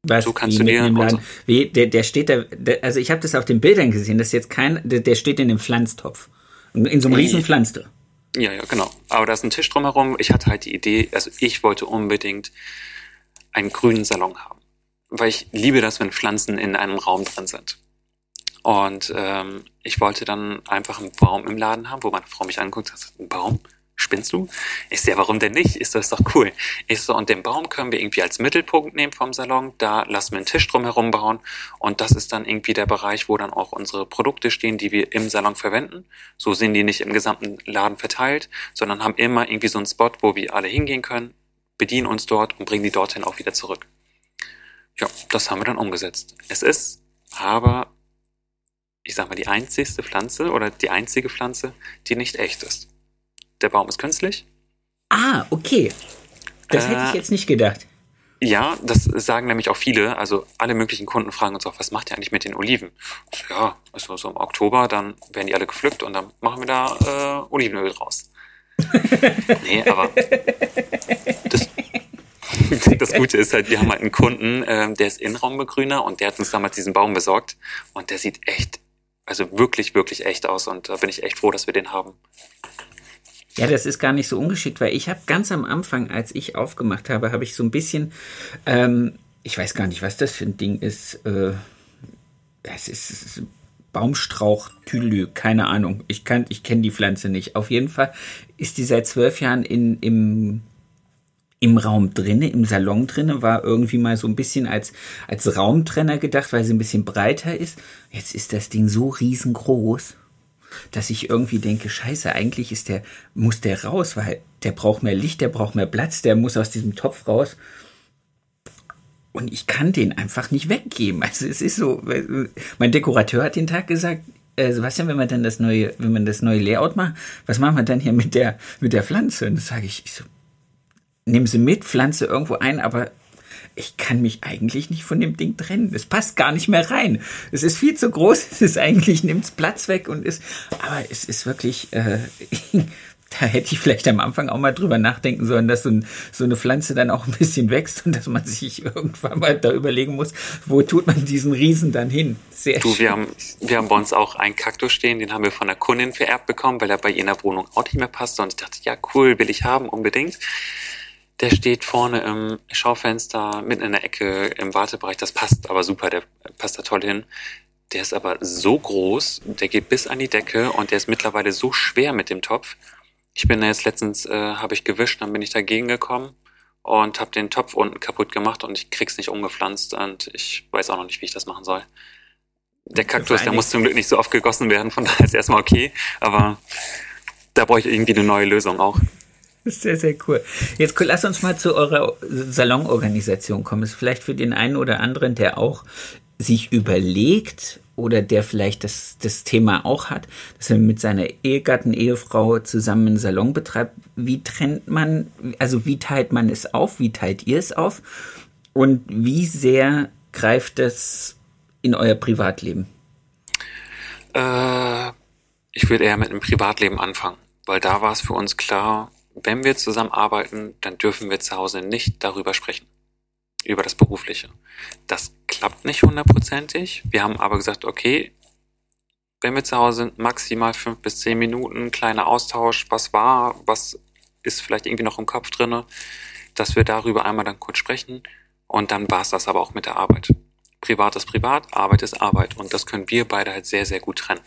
Was, so kannst du dir Laden, wie, der, der steht da, der, also ich habe das auf den Bildern gesehen, das ist jetzt kein, der, der steht in dem Pflanztopf. In so einem riesen Pflanztopf. Ja, ja, genau. Aber da ist ein Tisch drumherum. Ich hatte halt die Idee, also ich wollte unbedingt einen grünen Salon haben. Weil ich liebe das, wenn Pflanzen in einem Raum drin sind. Und ähm, ich wollte dann einfach einen Baum im Laden haben, wo meine Frau mich anguckt sagt, ein Baum? Spinnst du? Ich ja, warum denn nicht? Ich so, ist doch cool. Ich so, und den Baum können wir irgendwie als Mittelpunkt nehmen vom Salon. Da lassen wir einen Tisch drumherum bauen. Und das ist dann irgendwie der Bereich, wo dann auch unsere Produkte stehen, die wir im Salon verwenden. So sind die nicht im gesamten Laden verteilt, sondern haben immer irgendwie so einen Spot, wo wir alle hingehen können, bedienen uns dort und bringen die dorthin auch wieder zurück. Ja, das haben wir dann umgesetzt. Es ist aber ich sag mal, die einzigste Pflanze oder die einzige Pflanze, die nicht echt ist. Der Baum ist künstlich. Ah, okay. Das äh, hätte ich äh, jetzt nicht gedacht. Ja, das sagen nämlich auch viele. Also alle möglichen Kunden fragen uns auch, was macht ihr eigentlich mit den Oliven? So, ja, also so im Oktober, dann werden die alle gepflückt und dann machen wir da äh, Olivenöl draus. nee, aber das, das Gute ist halt, wir haben halt einen Kunden, äh, der ist Innenraumbegrüner und der hat uns damals diesen Baum besorgt und der sieht echt also wirklich, wirklich echt aus und da bin ich echt froh, dass wir den haben. Ja, das ist gar nicht so ungeschickt, weil ich habe ganz am Anfang, als ich aufgemacht habe, habe ich so ein bisschen, ähm, ich weiß gar nicht, was das für ein Ding ist. Äh, es ist Baumstrauch Tülü, keine Ahnung. Ich ich kenne die Pflanze nicht. Auf jeden Fall ist die seit zwölf Jahren in, im im Raum drinne, im Salon drinne, war irgendwie mal so ein bisschen als, als Raumtrenner gedacht, weil sie ein bisschen breiter ist. Jetzt ist das Ding so riesengroß, dass ich irgendwie denke, scheiße, eigentlich ist der, muss der raus, weil der braucht mehr Licht, der braucht mehr Platz, der muss aus diesem Topf raus. Und ich kann den einfach nicht weggeben. Also es ist so, mein Dekorateur hat den Tag gesagt, äh, Sebastian, wenn man dann das neue, wenn man das neue Layout macht, was machen wir dann hier mit der, mit der Pflanze? Und das sage ich, ich so, nimm sie mit, pflanze irgendwo ein, aber ich kann mich eigentlich nicht von dem Ding trennen. Es passt gar nicht mehr rein. Es ist viel zu groß. Es ist eigentlich, nimmt's Platz weg und ist, aber es ist wirklich, äh, da hätte ich vielleicht am Anfang auch mal drüber nachdenken sollen, dass so, ein, so, eine Pflanze dann auch ein bisschen wächst und dass man sich irgendwann mal da überlegen muss, wo tut man diesen Riesen dann hin. Sehr du, wir haben, wir haben bei uns auch einen Kaktus stehen, den haben wir von einer Kundin vererbt bekommen, weil er bei ihr in der Wohnung auch nicht mehr passte und ich dachte, ja cool, will ich haben, unbedingt. Der steht vorne im Schaufenster, mitten in der Ecke im Wartebereich. Das passt aber super, der passt da toll hin. Der ist aber so groß, der geht bis an die Decke und der ist mittlerweile so schwer mit dem Topf. Ich bin da jetzt letztens, äh, habe ich gewischt, dann bin ich dagegen gekommen und habe den Topf unten kaputt gemacht und ich krieg's nicht umgepflanzt und ich weiß auch noch nicht, wie ich das machen soll. Der Kaktus, der muss zum Glück nicht so oft gegossen werden, von daher ist erstmal okay, aber da brauche ich irgendwie eine neue Lösung auch. Sehr, sehr cool. Jetzt lass uns mal zu eurer Salonorganisation kommen. ist vielleicht für den einen oder anderen, der auch sich überlegt oder der vielleicht das, das Thema auch hat, dass er mit seiner Ehegatten, Ehefrau zusammen einen Salon betreibt. Wie trennt man, also wie teilt man es auf? Wie teilt ihr es auf? Und wie sehr greift das in euer Privatleben? Äh, ich würde eher mit einem Privatleben anfangen, weil da war es für uns klar, wenn wir zusammenarbeiten, dann dürfen wir zu Hause nicht darüber sprechen. Über das Berufliche. Das klappt nicht hundertprozentig. Wir haben aber gesagt, okay, wenn wir zu Hause sind, maximal fünf bis zehn Minuten, kleiner Austausch, was war, was ist vielleicht irgendwie noch im Kopf drinne, dass wir darüber einmal dann kurz sprechen und dann war es das aber auch mit der Arbeit. Privat ist privat, Arbeit ist Arbeit und das können wir beide halt sehr, sehr gut trennen.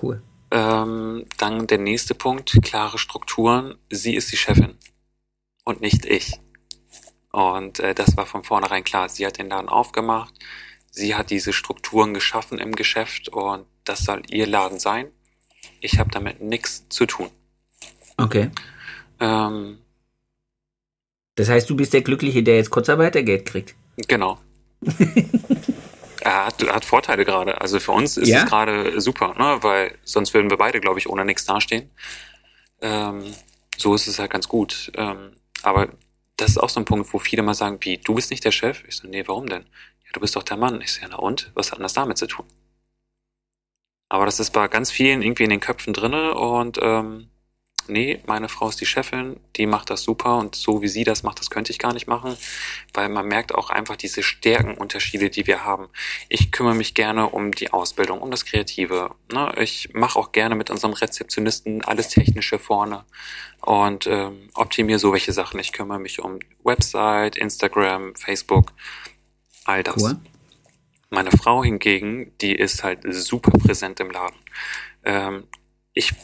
Cool. Ähm, dann der nächste Punkt, klare Strukturen. Sie ist die Chefin und nicht ich. Und äh, das war von vornherein klar. Sie hat den Laden aufgemacht, sie hat diese Strukturen geschaffen im Geschäft und das soll ihr Laden sein. Ich habe damit nichts zu tun. Okay. Ähm, das heißt, du bist der Glückliche, der jetzt Kurzarbeitergeld kriegt. Genau. Er hat, hat Vorteile gerade. Also für uns ist ja? es gerade super, ne? weil sonst würden wir beide, glaube ich, ohne nichts dastehen. Ähm, so ist es halt ganz gut. Ähm, aber das ist auch so ein Punkt, wo viele mal sagen, wie, du bist nicht der Chef? Ich so, nee, warum denn? Ja, du bist doch der Mann. Ich so, ja, na und? Was hat denn das damit zu tun? Aber das ist bei ganz vielen irgendwie in den Köpfen drinne und ähm, nee, meine Frau ist die Chefin, die macht das super und so wie sie das macht, das könnte ich gar nicht machen, weil man merkt auch einfach diese Stärkenunterschiede, die wir haben. Ich kümmere mich gerne um die Ausbildung, um das Kreative. Ne? Ich mache auch gerne mit unserem Rezeptionisten alles Technische vorne und ähm, optimiere so welche Sachen. Ich kümmere mich um Website, Instagram, Facebook, all das. Cool. Meine Frau hingegen, die ist halt super präsent im Laden. Ähm, ich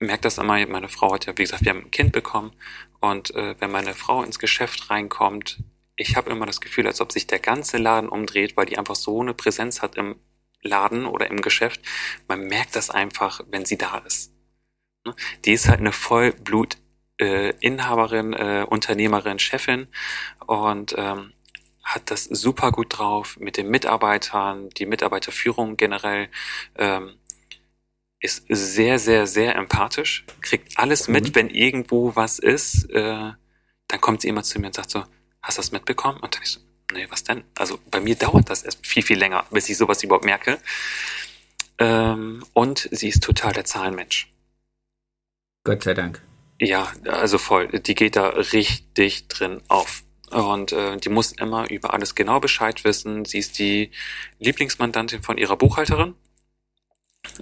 merke das immer, meine Frau hat ja, wie gesagt, wir haben ein Kind bekommen und äh, wenn meine Frau ins Geschäft reinkommt, ich habe immer das Gefühl, als ob sich der ganze Laden umdreht, weil die einfach so eine Präsenz hat im Laden oder im Geschäft. Man merkt das einfach, wenn sie da ist. Ne? Die ist halt eine Vollblut äh, Inhaberin, äh, Unternehmerin, Chefin und ähm, hat das super gut drauf mit den Mitarbeitern, die Mitarbeiterführung generell. Ähm, ist sehr, sehr, sehr empathisch, kriegt alles mit, mhm. wenn irgendwo was ist, äh, dann kommt sie immer zu mir und sagt so, hast du das mitbekommen? Und dann ich so, nee, was denn? Also bei mir dauert das erst viel, viel länger, bis ich sowas überhaupt merke. Ähm, und sie ist total der Zahlenmensch. Gott sei Dank. Ja, also voll. Die geht da richtig drin auf. Und äh, die muss immer über alles genau Bescheid wissen. Sie ist die Lieblingsmandantin von ihrer Buchhalterin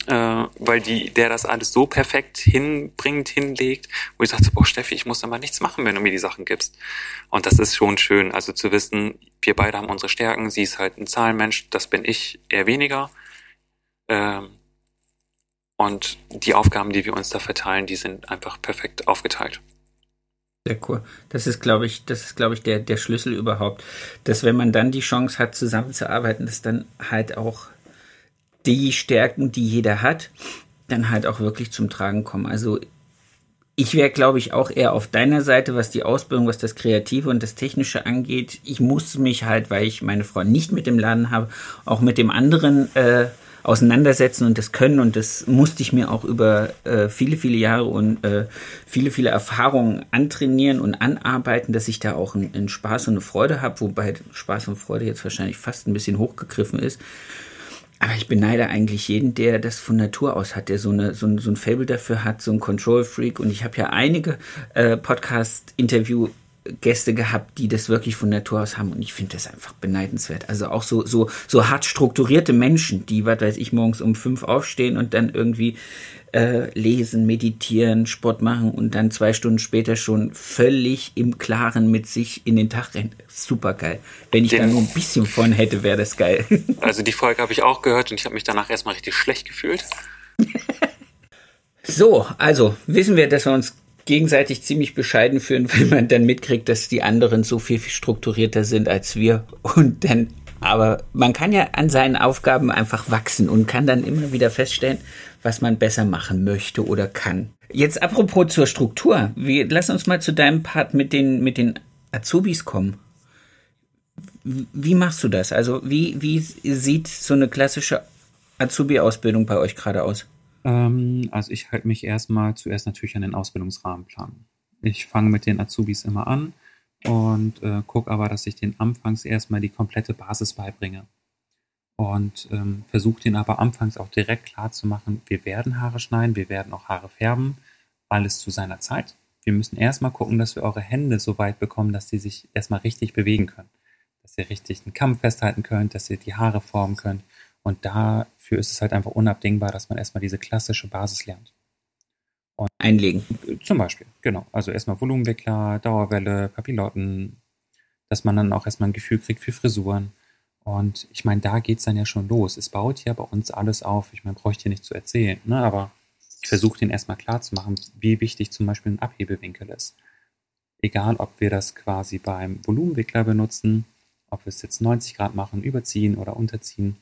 äh, weil die, der das alles so perfekt hinbringt, hinlegt, wo ich sagte, boah, Steffi, ich muss aber nichts machen, wenn du mir die Sachen gibst. Und das ist schon schön, also zu wissen, wir beide haben unsere Stärken, sie ist halt ein Zahlenmensch, das bin ich eher weniger. Ähm, und die Aufgaben, die wir uns da verteilen, die sind einfach perfekt aufgeteilt. Sehr cool. Das ist, glaube ich, das ist, glaube ich, der, der Schlüssel überhaupt. Dass wenn man dann die Chance hat, zusammenzuarbeiten, dass dann halt auch die Stärken, die jeder hat, dann halt auch wirklich zum Tragen kommen. Also ich wäre, glaube ich, auch eher auf deiner Seite, was die Ausbildung, was das Kreative und das Technische angeht. Ich musste mich halt, weil ich meine Frau nicht mit dem Laden habe, auch mit dem anderen äh, auseinandersetzen und das können. Und das musste ich mir auch über äh, viele, viele Jahre und äh, viele, viele Erfahrungen antrainieren und anarbeiten, dass ich da auch einen Spaß und eine Freude habe, wobei Spaß und Freude jetzt wahrscheinlich fast ein bisschen hochgegriffen ist. Aber ich beneide eigentlich jeden, der das von Natur aus hat, der so, eine, so, ein, so ein Fable dafür hat, so ein Control-Freak. Und ich habe ja einige äh, Podcast-Interview Gäste gehabt, die das wirklich von Natur aus haben und ich finde das einfach beneidenswert. Also auch so, so, so hart strukturierte Menschen, die, was weiß ich, morgens um fünf aufstehen und dann irgendwie äh, lesen, meditieren, Sport machen und dann zwei Stunden später schon völlig im Klaren mit sich in den Tag rennen. Super geil. Wenn ich den, da nur ein bisschen von hätte, wäre das geil. Also die Folge habe ich auch gehört und ich habe mich danach erstmal richtig schlecht gefühlt. so, also wissen wir, dass wir uns gegenseitig ziemlich bescheiden fühlen, wenn man dann mitkriegt, dass die anderen so viel, viel strukturierter sind als wir und dann aber man kann ja an seinen Aufgaben einfach wachsen und kann dann immer wieder feststellen, was man besser machen möchte oder kann. Jetzt apropos zur Struktur. Wir, lass uns mal zu deinem Part mit den, mit den Azubis kommen. Wie machst du das? Also wie, wie sieht so eine klassische Azubi-Ausbildung bei euch gerade aus? Ähm, also ich halte mich erstmal zuerst natürlich an den Ausbildungsrahmenplan. Ich fange mit den Azubis immer an und äh, gucke aber, dass ich den anfangs erstmal die komplette Basis beibringe. Und ähm, versuche den aber anfangs auch direkt klar zu machen, wir werden Haare schneiden, wir werden auch Haare färben, alles zu seiner Zeit. Wir müssen erstmal gucken, dass wir eure Hände so weit bekommen, dass die sich erstmal richtig bewegen können. Dass ihr richtig einen Kamm festhalten könnt, dass ihr die Haare formen könnt. Und dafür ist es halt einfach unabdingbar, dass man erstmal diese klassische Basis lernt. Und Einlegen. Zum Beispiel, genau. Also erstmal Volumenwickler, Dauerwelle, Papillotten, dass man dann auch erstmal ein Gefühl kriegt für Frisuren. Und ich meine, da geht es dann ja schon los. Es baut ja bei uns alles auf. Ich meine, brauche ich dir nicht zu erzählen, ne? aber ich versuche den erstmal klar zu machen, wie wichtig zum Beispiel ein Abhebewinkel ist. Egal, ob wir das quasi beim Volumenwickler benutzen, ob wir es jetzt 90 Grad machen, überziehen oder unterziehen.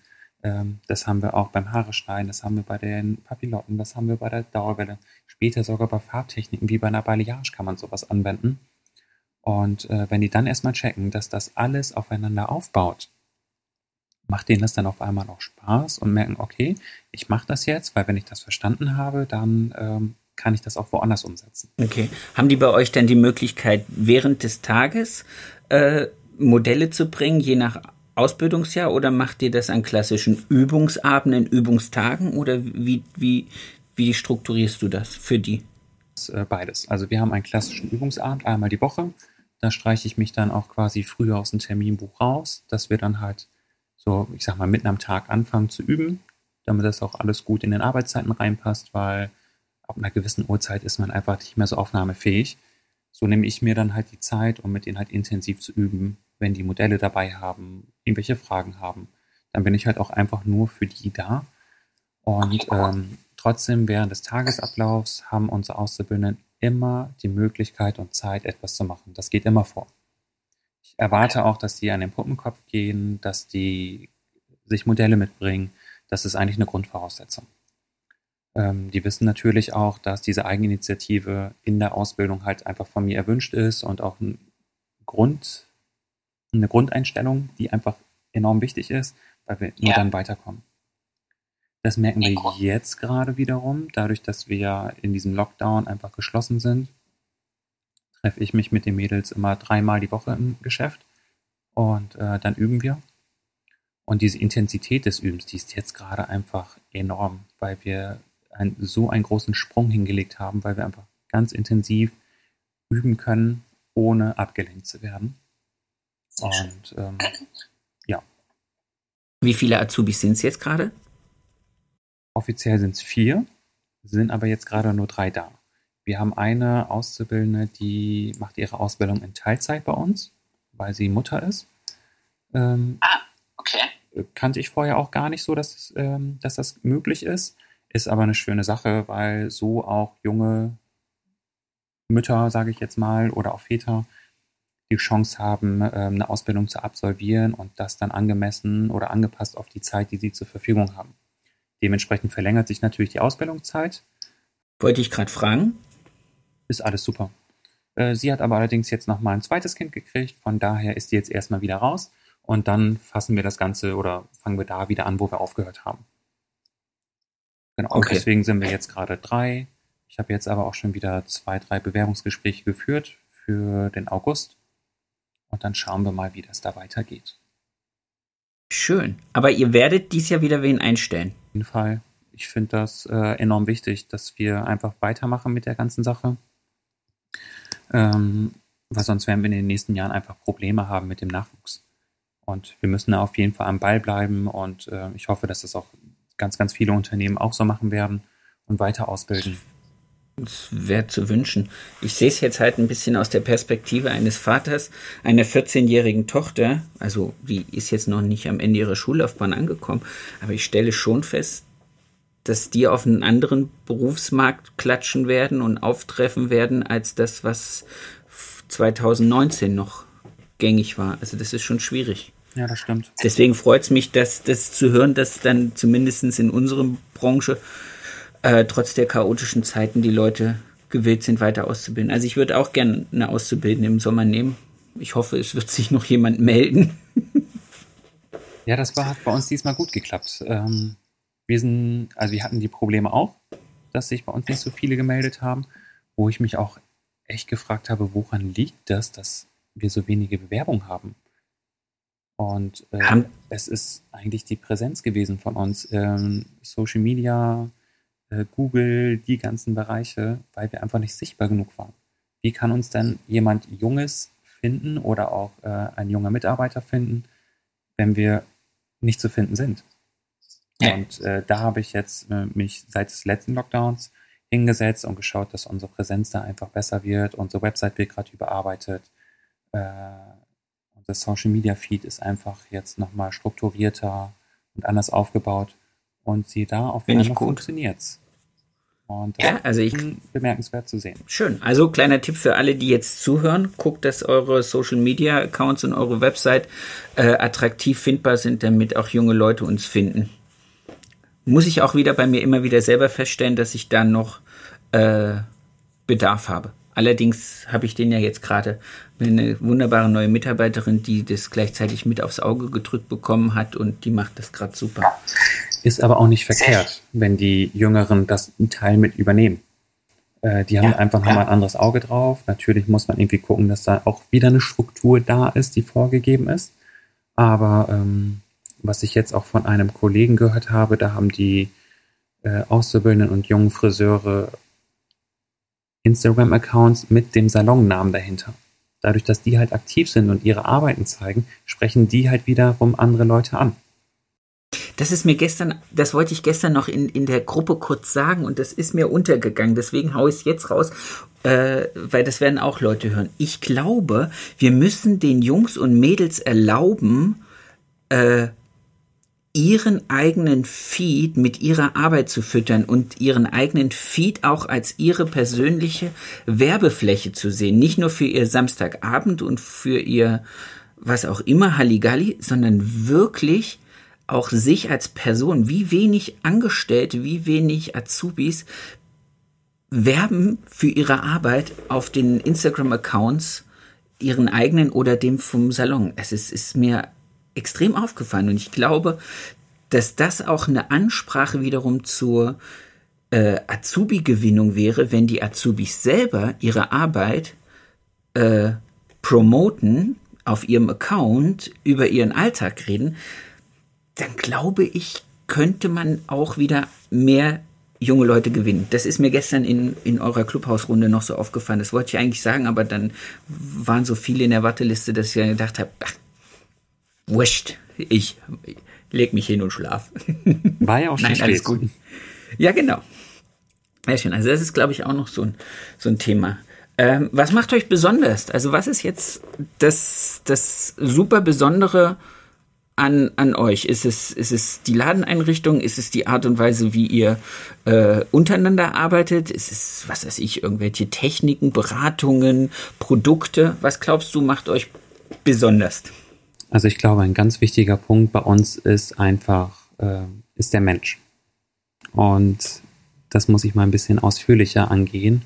Ähm, das haben wir auch beim Haare schneiden, das haben wir bei den Papillotten, das haben wir bei der Dauerwelle. Später sogar bei Farbtechniken wie bei einer Balayage kann man sowas anwenden. Und äh, wenn die dann erstmal checken, dass das alles aufeinander aufbaut, macht denen das dann auf einmal auch Spaß und merken, okay, ich mache das jetzt, weil wenn ich das verstanden habe, dann ähm, kann ich das auch woanders umsetzen. Okay. Haben die bei euch denn die Möglichkeit, während des Tages äh, Modelle zu bringen, je nach Ausbildungsjahr, oder macht ihr das an klassischen Übungsabenden, Übungstagen oder wie, wie, wie strukturierst du das für die? Äh, beides. Also wir haben einen klassischen Übungsabend einmal die Woche. Da streiche ich mich dann auch quasi früher aus dem Terminbuch raus, dass wir dann halt so, ich sag mal, mitten am Tag anfangen zu üben, damit das auch alles gut in den Arbeitszeiten reinpasst, weil ab einer gewissen Uhrzeit ist man einfach nicht mehr so aufnahmefähig. So nehme ich mir dann halt die Zeit, um mit denen halt intensiv zu üben, wenn die Modelle dabei haben, irgendwelche Fragen haben. Dann bin ich halt auch einfach nur für die da. Und ähm, Trotzdem während des Tagesablaufs haben unsere Auszubildenden immer die Möglichkeit und Zeit, etwas zu machen. Das geht immer vor. Ich erwarte auch, dass die an den Puppenkopf gehen, dass die sich Modelle mitbringen. Das ist eigentlich eine Grundvoraussetzung. Ähm, die wissen natürlich auch, dass diese Eigeninitiative in der Ausbildung halt einfach von mir erwünscht ist und auch ein Grund, eine Grundeinstellung, die einfach enorm wichtig ist, weil wir nur ja. dann weiterkommen. Das merken wir jetzt gerade wiederum, dadurch, dass wir in diesem Lockdown einfach geschlossen sind. Treffe ich mich mit den Mädels immer dreimal die Woche im Geschäft und äh, dann üben wir. Und diese Intensität des Übens, die ist jetzt gerade einfach enorm, weil wir ein, so einen großen Sprung hingelegt haben, weil wir einfach ganz intensiv üben können, ohne abgelenkt zu werden. Und ähm, ja. Wie viele Azubis sind es jetzt gerade? Offiziell sind es vier, sind aber jetzt gerade nur drei da. Wir haben eine Auszubildende, die macht ihre Ausbildung in Teilzeit bei uns, weil sie Mutter ist. Ähm, ah, okay. Kannte ich vorher auch gar nicht so, dass, ähm, dass das möglich ist. Ist aber eine schöne Sache, weil so auch junge Mütter, sage ich jetzt mal, oder auch Väter die Chance haben, ähm, eine Ausbildung zu absolvieren und das dann angemessen oder angepasst auf die Zeit, die sie zur Verfügung haben. Dementsprechend verlängert sich natürlich die Ausbildungszeit. Wollte ich gerade fragen. Ist alles super. Äh, sie hat aber allerdings jetzt nochmal ein zweites Kind gekriegt, von daher ist sie jetzt erstmal wieder raus und dann fassen wir das Ganze oder fangen wir da wieder an, wo wir aufgehört haben. Genau, okay. deswegen sind wir jetzt gerade drei. Ich habe jetzt aber auch schon wieder zwei, drei Bewerbungsgespräche geführt für den August und dann schauen wir mal, wie das da weitergeht. Schön. Aber ihr werdet dies Jahr wieder wen einstellen. Auf jeden Fall. Ich finde das äh, enorm wichtig, dass wir einfach weitermachen mit der ganzen Sache. Ähm, weil sonst werden wir in den nächsten Jahren einfach Probleme haben mit dem Nachwuchs. Und wir müssen da auf jeden Fall am Ball bleiben und äh, ich hoffe, dass das auch ganz, ganz viele Unternehmen auch so machen werden und weiter ausbilden. Das wäre zu wünschen. Ich sehe es jetzt halt ein bisschen aus der Perspektive eines Vaters einer 14-jährigen Tochter. Also die ist jetzt noch nicht am Ende ihrer Schullaufbahn angekommen, aber ich stelle schon fest, dass die auf einen anderen Berufsmarkt klatschen werden und auftreffen werden als das, was 2019 noch gängig war. Also das ist schon schwierig. Ja, das stimmt. Deswegen freut es mich, dass das zu hören, dass dann zumindest in unserer Branche äh, trotz der chaotischen Zeiten die Leute gewillt sind, weiter auszubilden. Also ich würde auch gerne eine Auszubildende im Sommer nehmen. Ich hoffe, es wird sich noch jemand melden. ja, das war, hat bei uns diesmal gut geklappt. Ähm, wir sind, also wir hatten die Probleme auch, dass sich bei uns nicht so viele gemeldet haben, wo ich mich auch echt gefragt habe, woran liegt das, dass wir so wenige Bewerbungen haben? Und äh, es ist eigentlich die Präsenz gewesen von uns. Ähm, Social Media, Google, die ganzen Bereiche, weil wir einfach nicht sichtbar genug waren. Wie kann uns denn jemand Junges finden oder auch äh, ein junger Mitarbeiter finden, wenn wir nicht zu finden sind? Ja. Und äh, da habe ich jetzt äh, mich seit des letzten Lockdowns hingesetzt und geschaut, dass unsere Präsenz da einfach besser wird. Unsere Website wird gerade überarbeitet. Äh, das Social Media Feed ist einfach jetzt nochmal strukturierter und anders aufgebaut. Und sie da auf einmal funktioniert Und ja, also ich, bemerkenswert zu sehen. Schön. Also kleiner Tipp für alle, die jetzt zuhören. Guckt, dass eure Social Media Accounts und eure Website äh, attraktiv findbar sind, damit auch junge Leute uns finden muss ich auch wieder bei mir immer wieder selber feststellen, dass ich da noch äh, Bedarf habe. Allerdings habe ich den ja jetzt gerade eine wunderbare neue Mitarbeiterin, die das gleichzeitig mit aufs Auge gedrückt bekommen hat und die macht das gerade super. Ist aber auch nicht verkehrt, wenn die Jüngeren das einen Teil mit übernehmen. Äh, die haben ja, einfach nochmal ein anderes Auge drauf. Natürlich muss man irgendwie gucken, dass da auch wieder eine Struktur da ist, die vorgegeben ist. Aber ähm, was ich jetzt auch von einem Kollegen gehört habe, da haben die äh, Auszubildenden und jungen Friseure Instagram-Accounts mit dem Salonnamen dahinter. Dadurch, dass die halt aktiv sind und ihre Arbeiten zeigen, sprechen die halt wiederum andere Leute an. Das ist mir gestern, das wollte ich gestern noch in, in der Gruppe kurz sagen und das ist mir untergegangen. Deswegen haue ich es jetzt raus, äh, weil das werden auch Leute hören. Ich glaube, wir müssen den Jungs und Mädels erlauben, äh, ihren eigenen Feed mit ihrer Arbeit zu füttern und ihren eigenen Feed auch als ihre persönliche Werbefläche zu sehen. Nicht nur für ihr Samstagabend und für ihr was auch immer Halligalli, sondern wirklich auch sich als Person, wie wenig Angestellte, wie wenig Azubis werben für ihre Arbeit auf den Instagram-Accounts, ihren eigenen oder dem vom Salon. Es ist, ist mir extrem aufgefallen. Und ich glaube, dass das auch eine Ansprache wiederum zur äh, Azubi-Gewinnung wäre, wenn die Azubis selber ihre Arbeit äh, promoten auf ihrem Account, über ihren Alltag reden, dann glaube ich, könnte man auch wieder mehr junge Leute gewinnen. Das ist mir gestern in, in eurer Clubhausrunde noch so aufgefallen. Das wollte ich eigentlich sagen, aber dann waren so viele in der Warteliste, dass ich dann gedacht habe, ach, wurscht, ich leg mich hin und schlaf. War ja auch schon Nein, alles gut. Ja, genau. Sehr schön. Also das ist, glaube ich, auch noch so ein, so ein Thema. Ähm, was macht euch besonders? Also was ist jetzt das, das super Besondere an, an euch? Ist es, ist es die Ladeneinrichtung? Ist es die Art und Weise, wie ihr äh, untereinander arbeitet? Ist es, was weiß ich, irgendwelche Techniken, Beratungen, Produkte? Was glaubst du, macht euch besonders? Also ich glaube, ein ganz wichtiger Punkt bei uns ist einfach, äh, ist der Mensch. Und das muss ich mal ein bisschen ausführlicher angehen.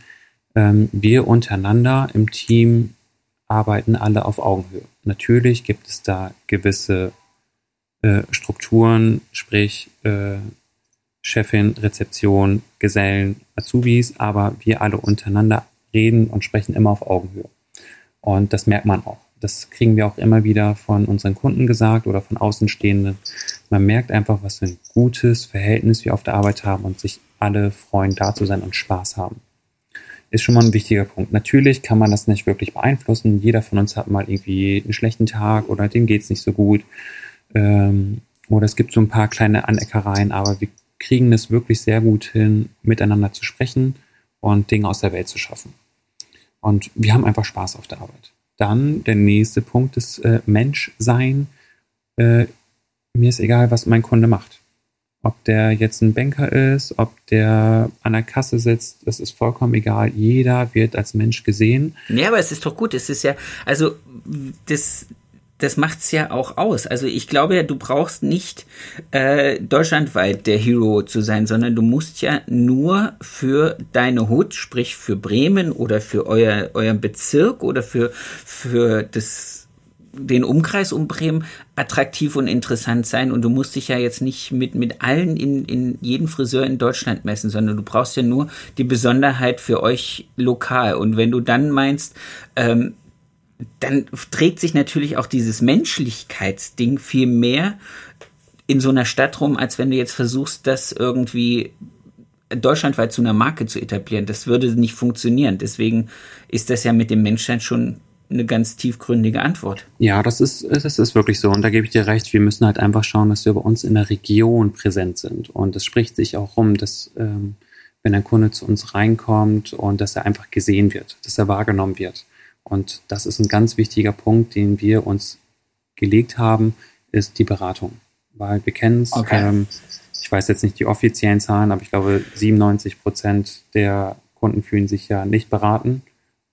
Ähm, wir untereinander im Team arbeiten alle auf Augenhöhe. Natürlich gibt es da gewisse äh, Strukturen, sprich äh, Chefin, Rezeption, Gesellen, Azubis, aber wir alle untereinander reden und sprechen immer auf Augenhöhe. Und das merkt man auch das kriegen wir auch immer wieder von unseren Kunden gesagt oder von Außenstehenden. Man merkt einfach, was für ein gutes Verhältnis wir auf der Arbeit haben und sich alle freuen, da zu sein und Spaß haben. Ist schon mal ein wichtiger Punkt. Natürlich kann man das nicht wirklich beeinflussen. Jeder von uns hat mal irgendwie einen schlechten Tag oder dem geht es nicht so gut. Ähm, oder es gibt so ein paar kleine Aneckereien, aber wir kriegen es wirklich sehr gut hin, miteinander zu sprechen und Dinge aus der Welt zu schaffen. Und wir haben einfach Spaß auf der Arbeit. Dann der nächste Punkt ist äh, Menschsein. Äh, mir ist egal, was mein Kunde macht. Ob der jetzt ein Banker ist, ob der an der Kasse sitzt, das ist vollkommen egal. Jeder wird als Mensch gesehen. Ja, aber es ist doch gut. Es ist ja, also das, das macht's ja auch aus. Also ich glaube ja, du brauchst nicht äh, deutschlandweit der Hero zu sein, sondern du musst ja nur für deine Hut, sprich für Bremen oder für euer, euren Bezirk oder für, für das den Umkreis um Bremen attraktiv und interessant sein und du musst dich ja jetzt nicht mit, mit allen in, in jeden Friseur in Deutschland messen, sondern du brauchst ja nur die Besonderheit für euch lokal. Und wenn du dann meinst, ähm, dann trägt sich natürlich auch dieses Menschlichkeitsding viel mehr in so einer Stadt rum, als wenn du jetzt versuchst, das irgendwie deutschlandweit zu einer Marke zu etablieren. Das würde nicht funktionieren. Deswegen ist das ja mit dem Menschsein schon eine ganz tiefgründige Antwort. Ja, das ist, das ist wirklich so. Und da gebe ich dir recht. Wir müssen halt einfach schauen, dass wir bei uns in der Region präsent sind. Und es spricht sich auch rum, dass, ähm, wenn ein Kunde zu uns reinkommt und dass er einfach gesehen wird, dass er wahrgenommen wird. Und das ist ein ganz wichtiger Punkt, den wir uns gelegt haben, ist die Beratung. Weil wir kennen es, okay. ähm, ich weiß jetzt nicht die offiziellen Zahlen, aber ich glaube 97 Prozent der Kunden fühlen sich ja nicht beraten.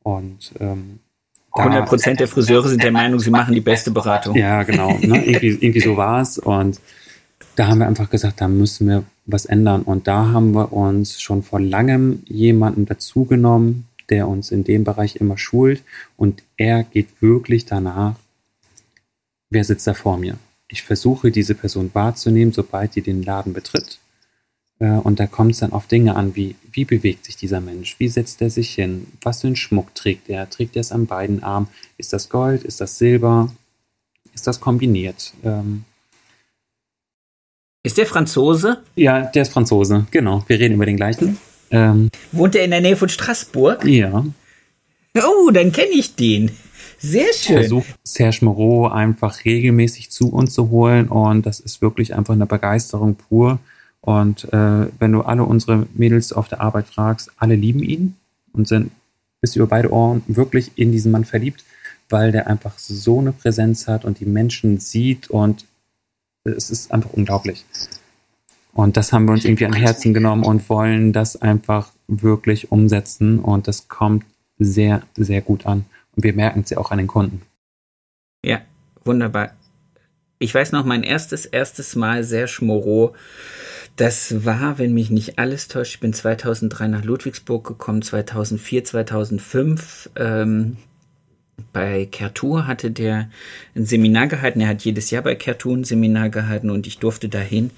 Und ähm, 100 Prozent der Friseure sind der Meinung, sie machen die beste Beratung. Ja, genau. Ne? irgendwie, irgendwie so war es. Und da haben wir einfach gesagt, da müssen wir was ändern. Und da haben wir uns schon vor langem jemanden dazugenommen, der uns in dem Bereich immer schult und er geht wirklich danach, wer sitzt da vor mir. Ich versuche diese Person wahrzunehmen, sobald die den Laden betritt. Äh, und da kommt es dann auf Dinge an, wie, wie bewegt sich dieser Mensch? Wie setzt er sich hin? Was für einen Schmuck trägt er? Trägt er es an beiden Armen? Ist das Gold? Ist das Silber? Ist das kombiniert? Ähm ist der Franzose? Ja, der ist Franzose, genau. Wir reden über den gleichen. Ähm, Wohnt er in der Nähe von Straßburg? Ja. Oh, dann kenne ich den. Sehr schön. Versucht Serge Moreau einfach regelmäßig zu uns zu holen und das ist wirklich einfach eine Begeisterung pur. Und äh, wenn du alle unsere Mädels auf der Arbeit fragst, alle lieben ihn und sind bis über beide Ohren wirklich in diesen Mann verliebt, weil der einfach so eine Präsenz hat und die Menschen sieht und es ist einfach unglaublich. Und das haben wir uns irgendwie an Herzen genommen und wollen das einfach wirklich umsetzen. Und das kommt sehr, sehr gut an. Und wir merken es ja auch an den Kunden. Ja, wunderbar. Ich weiß noch, mein erstes, erstes Mal sehr schmoro. Das war, wenn mich nicht alles täuscht, ich bin 2003 nach Ludwigsburg gekommen, 2004, 2005. Ähm, bei Kertur hatte der ein Seminar gehalten. Er hat jedes Jahr bei Kertur ein Seminar gehalten und ich durfte dahin.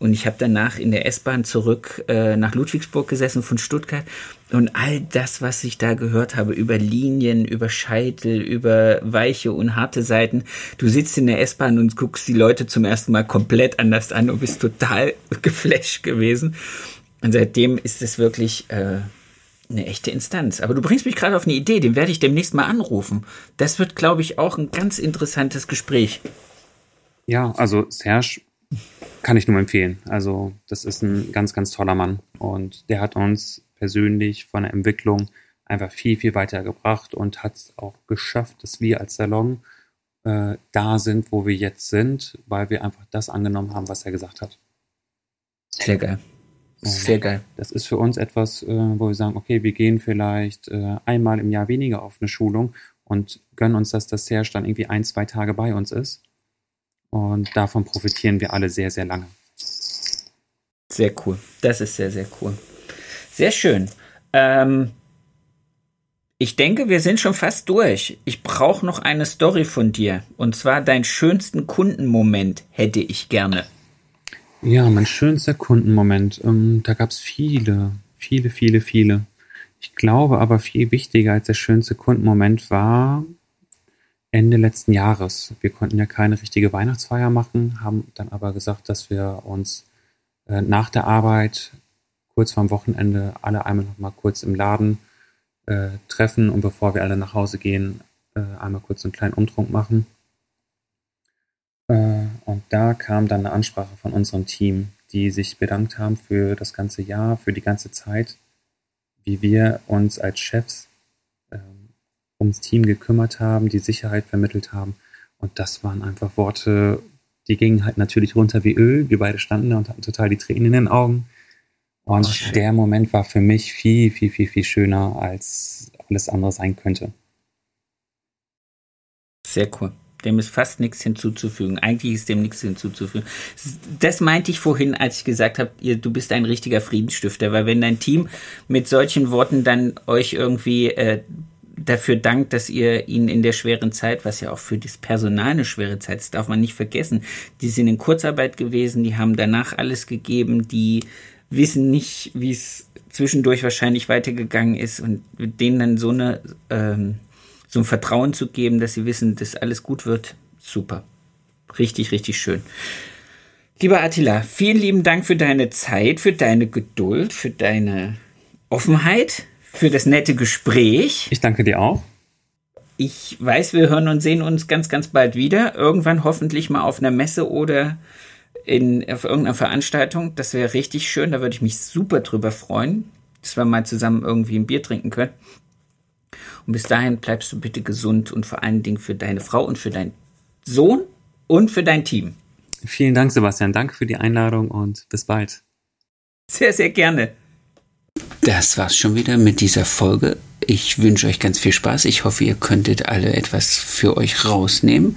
Und ich habe danach in der S-Bahn zurück äh, nach Ludwigsburg gesessen von Stuttgart. Und all das, was ich da gehört habe, über Linien, über Scheitel, über weiche und harte Seiten. Du sitzt in der S-Bahn und guckst die Leute zum ersten Mal komplett anders an und bist total geflasht gewesen. Und seitdem ist es wirklich äh, eine echte Instanz. Aber du bringst mich gerade auf eine Idee, den werde ich demnächst mal anrufen. Das wird, glaube ich, auch ein ganz interessantes Gespräch. Ja, also Serge kann ich nur empfehlen. Also, das ist ein ganz, ganz toller Mann. Und der hat uns persönlich von der Entwicklung einfach viel, viel weitergebracht und hat es auch geschafft, dass wir als Salon äh, da sind, wo wir jetzt sind, weil wir einfach das angenommen haben, was er gesagt hat. Sehr geil. Sehr geil. Das ist für uns etwas, äh, wo wir sagen, okay, wir gehen vielleicht äh, einmal im Jahr weniger auf eine Schulung und gönnen uns, dass das Serge dann irgendwie ein, zwei Tage bei uns ist und davon profitieren wir alle sehr, sehr lange. Sehr cool. Das ist sehr, sehr cool. Sehr schön. Ähm, ich denke, wir sind schon fast durch. Ich brauche noch eine Story von dir. Und zwar deinen schönsten Kundenmoment hätte ich gerne. Ja, mein schönster Kundenmoment. Ähm, da gab es viele, viele, viele, viele. Ich glaube aber viel wichtiger als der schönste Kundenmoment war Ende letzten Jahres. Wir konnten ja keine richtige Weihnachtsfeier machen, haben dann aber gesagt, dass wir uns äh, nach der Arbeit kurz vorm Wochenende alle einmal noch mal kurz im Laden äh, treffen und bevor wir alle nach Hause gehen, äh, einmal kurz einen kleinen Umtrunk machen. Äh, und da kam dann eine Ansprache von unserem Team, die sich bedankt haben für das ganze Jahr, für die ganze Zeit, wie wir uns als Chefs ums Team gekümmert haben, die Sicherheit vermittelt haben. Und das waren einfach Worte, die gingen halt natürlich runter wie Öl. Wir beide standen da und hatten total die Tränen in den Augen. Und oh, der Moment war für mich viel, viel, viel, viel schöner, als alles andere sein könnte. Sehr cool. Dem ist fast nichts hinzuzufügen. Eigentlich ist dem nichts hinzuzufügen. Das meinte ich vorhin, als ich gesagt habe, ihr, du bist ein richtiger Friedensstifter, weil wenn dein Team mit solchen Worten dann euch irgendwie äh, dafür dankt, dass ihr ihnen in der schweren Zeit, was ja auch für das Personal eine schwere Zeit ist, darf man nicht vergessen, die sind in Kurzarbeit gewesen, die haben danach alles gegeben, die wissen nicht, wie es zwischendurch wahrscheinlich weitergegangen ist und denen dann so eine ähm, so ein Vertrauen zu geben, dass sie wissen, dass alles gut wird. Super. Richtig, richtig schön. Lieber Attila, vielen lieben Dank für deine Zeit, für deine Geduld, für deine Offenheit, für das nette Gespräch. Ich danke dir auch. Ich weiß, wir hören und sehen uns ganz, ganz bald wieder. Irgendwann hoffentlich mal auf einer Messe oder in, auf irgendeiner Veranstaltung. Das wäre richtig schön. Da würde ich mich super drüber freuen, dass wir mal zusammen irgendwie ein Bier trinken können. Und bis dahin bleibst du bitte gesund und vor allen Dingen für deine Frau und für deinen Sohn und für dein Team. Vielen Dank, Sebastian. Danke für die Einladung und bis bald. Sehr, sehr gerne. Das war's schon wieder mit dieser Folge. Ich wünsche euch ganz viel Spaß. Ich hoffe, ihr könntet alle etwas für euch rausnehmen.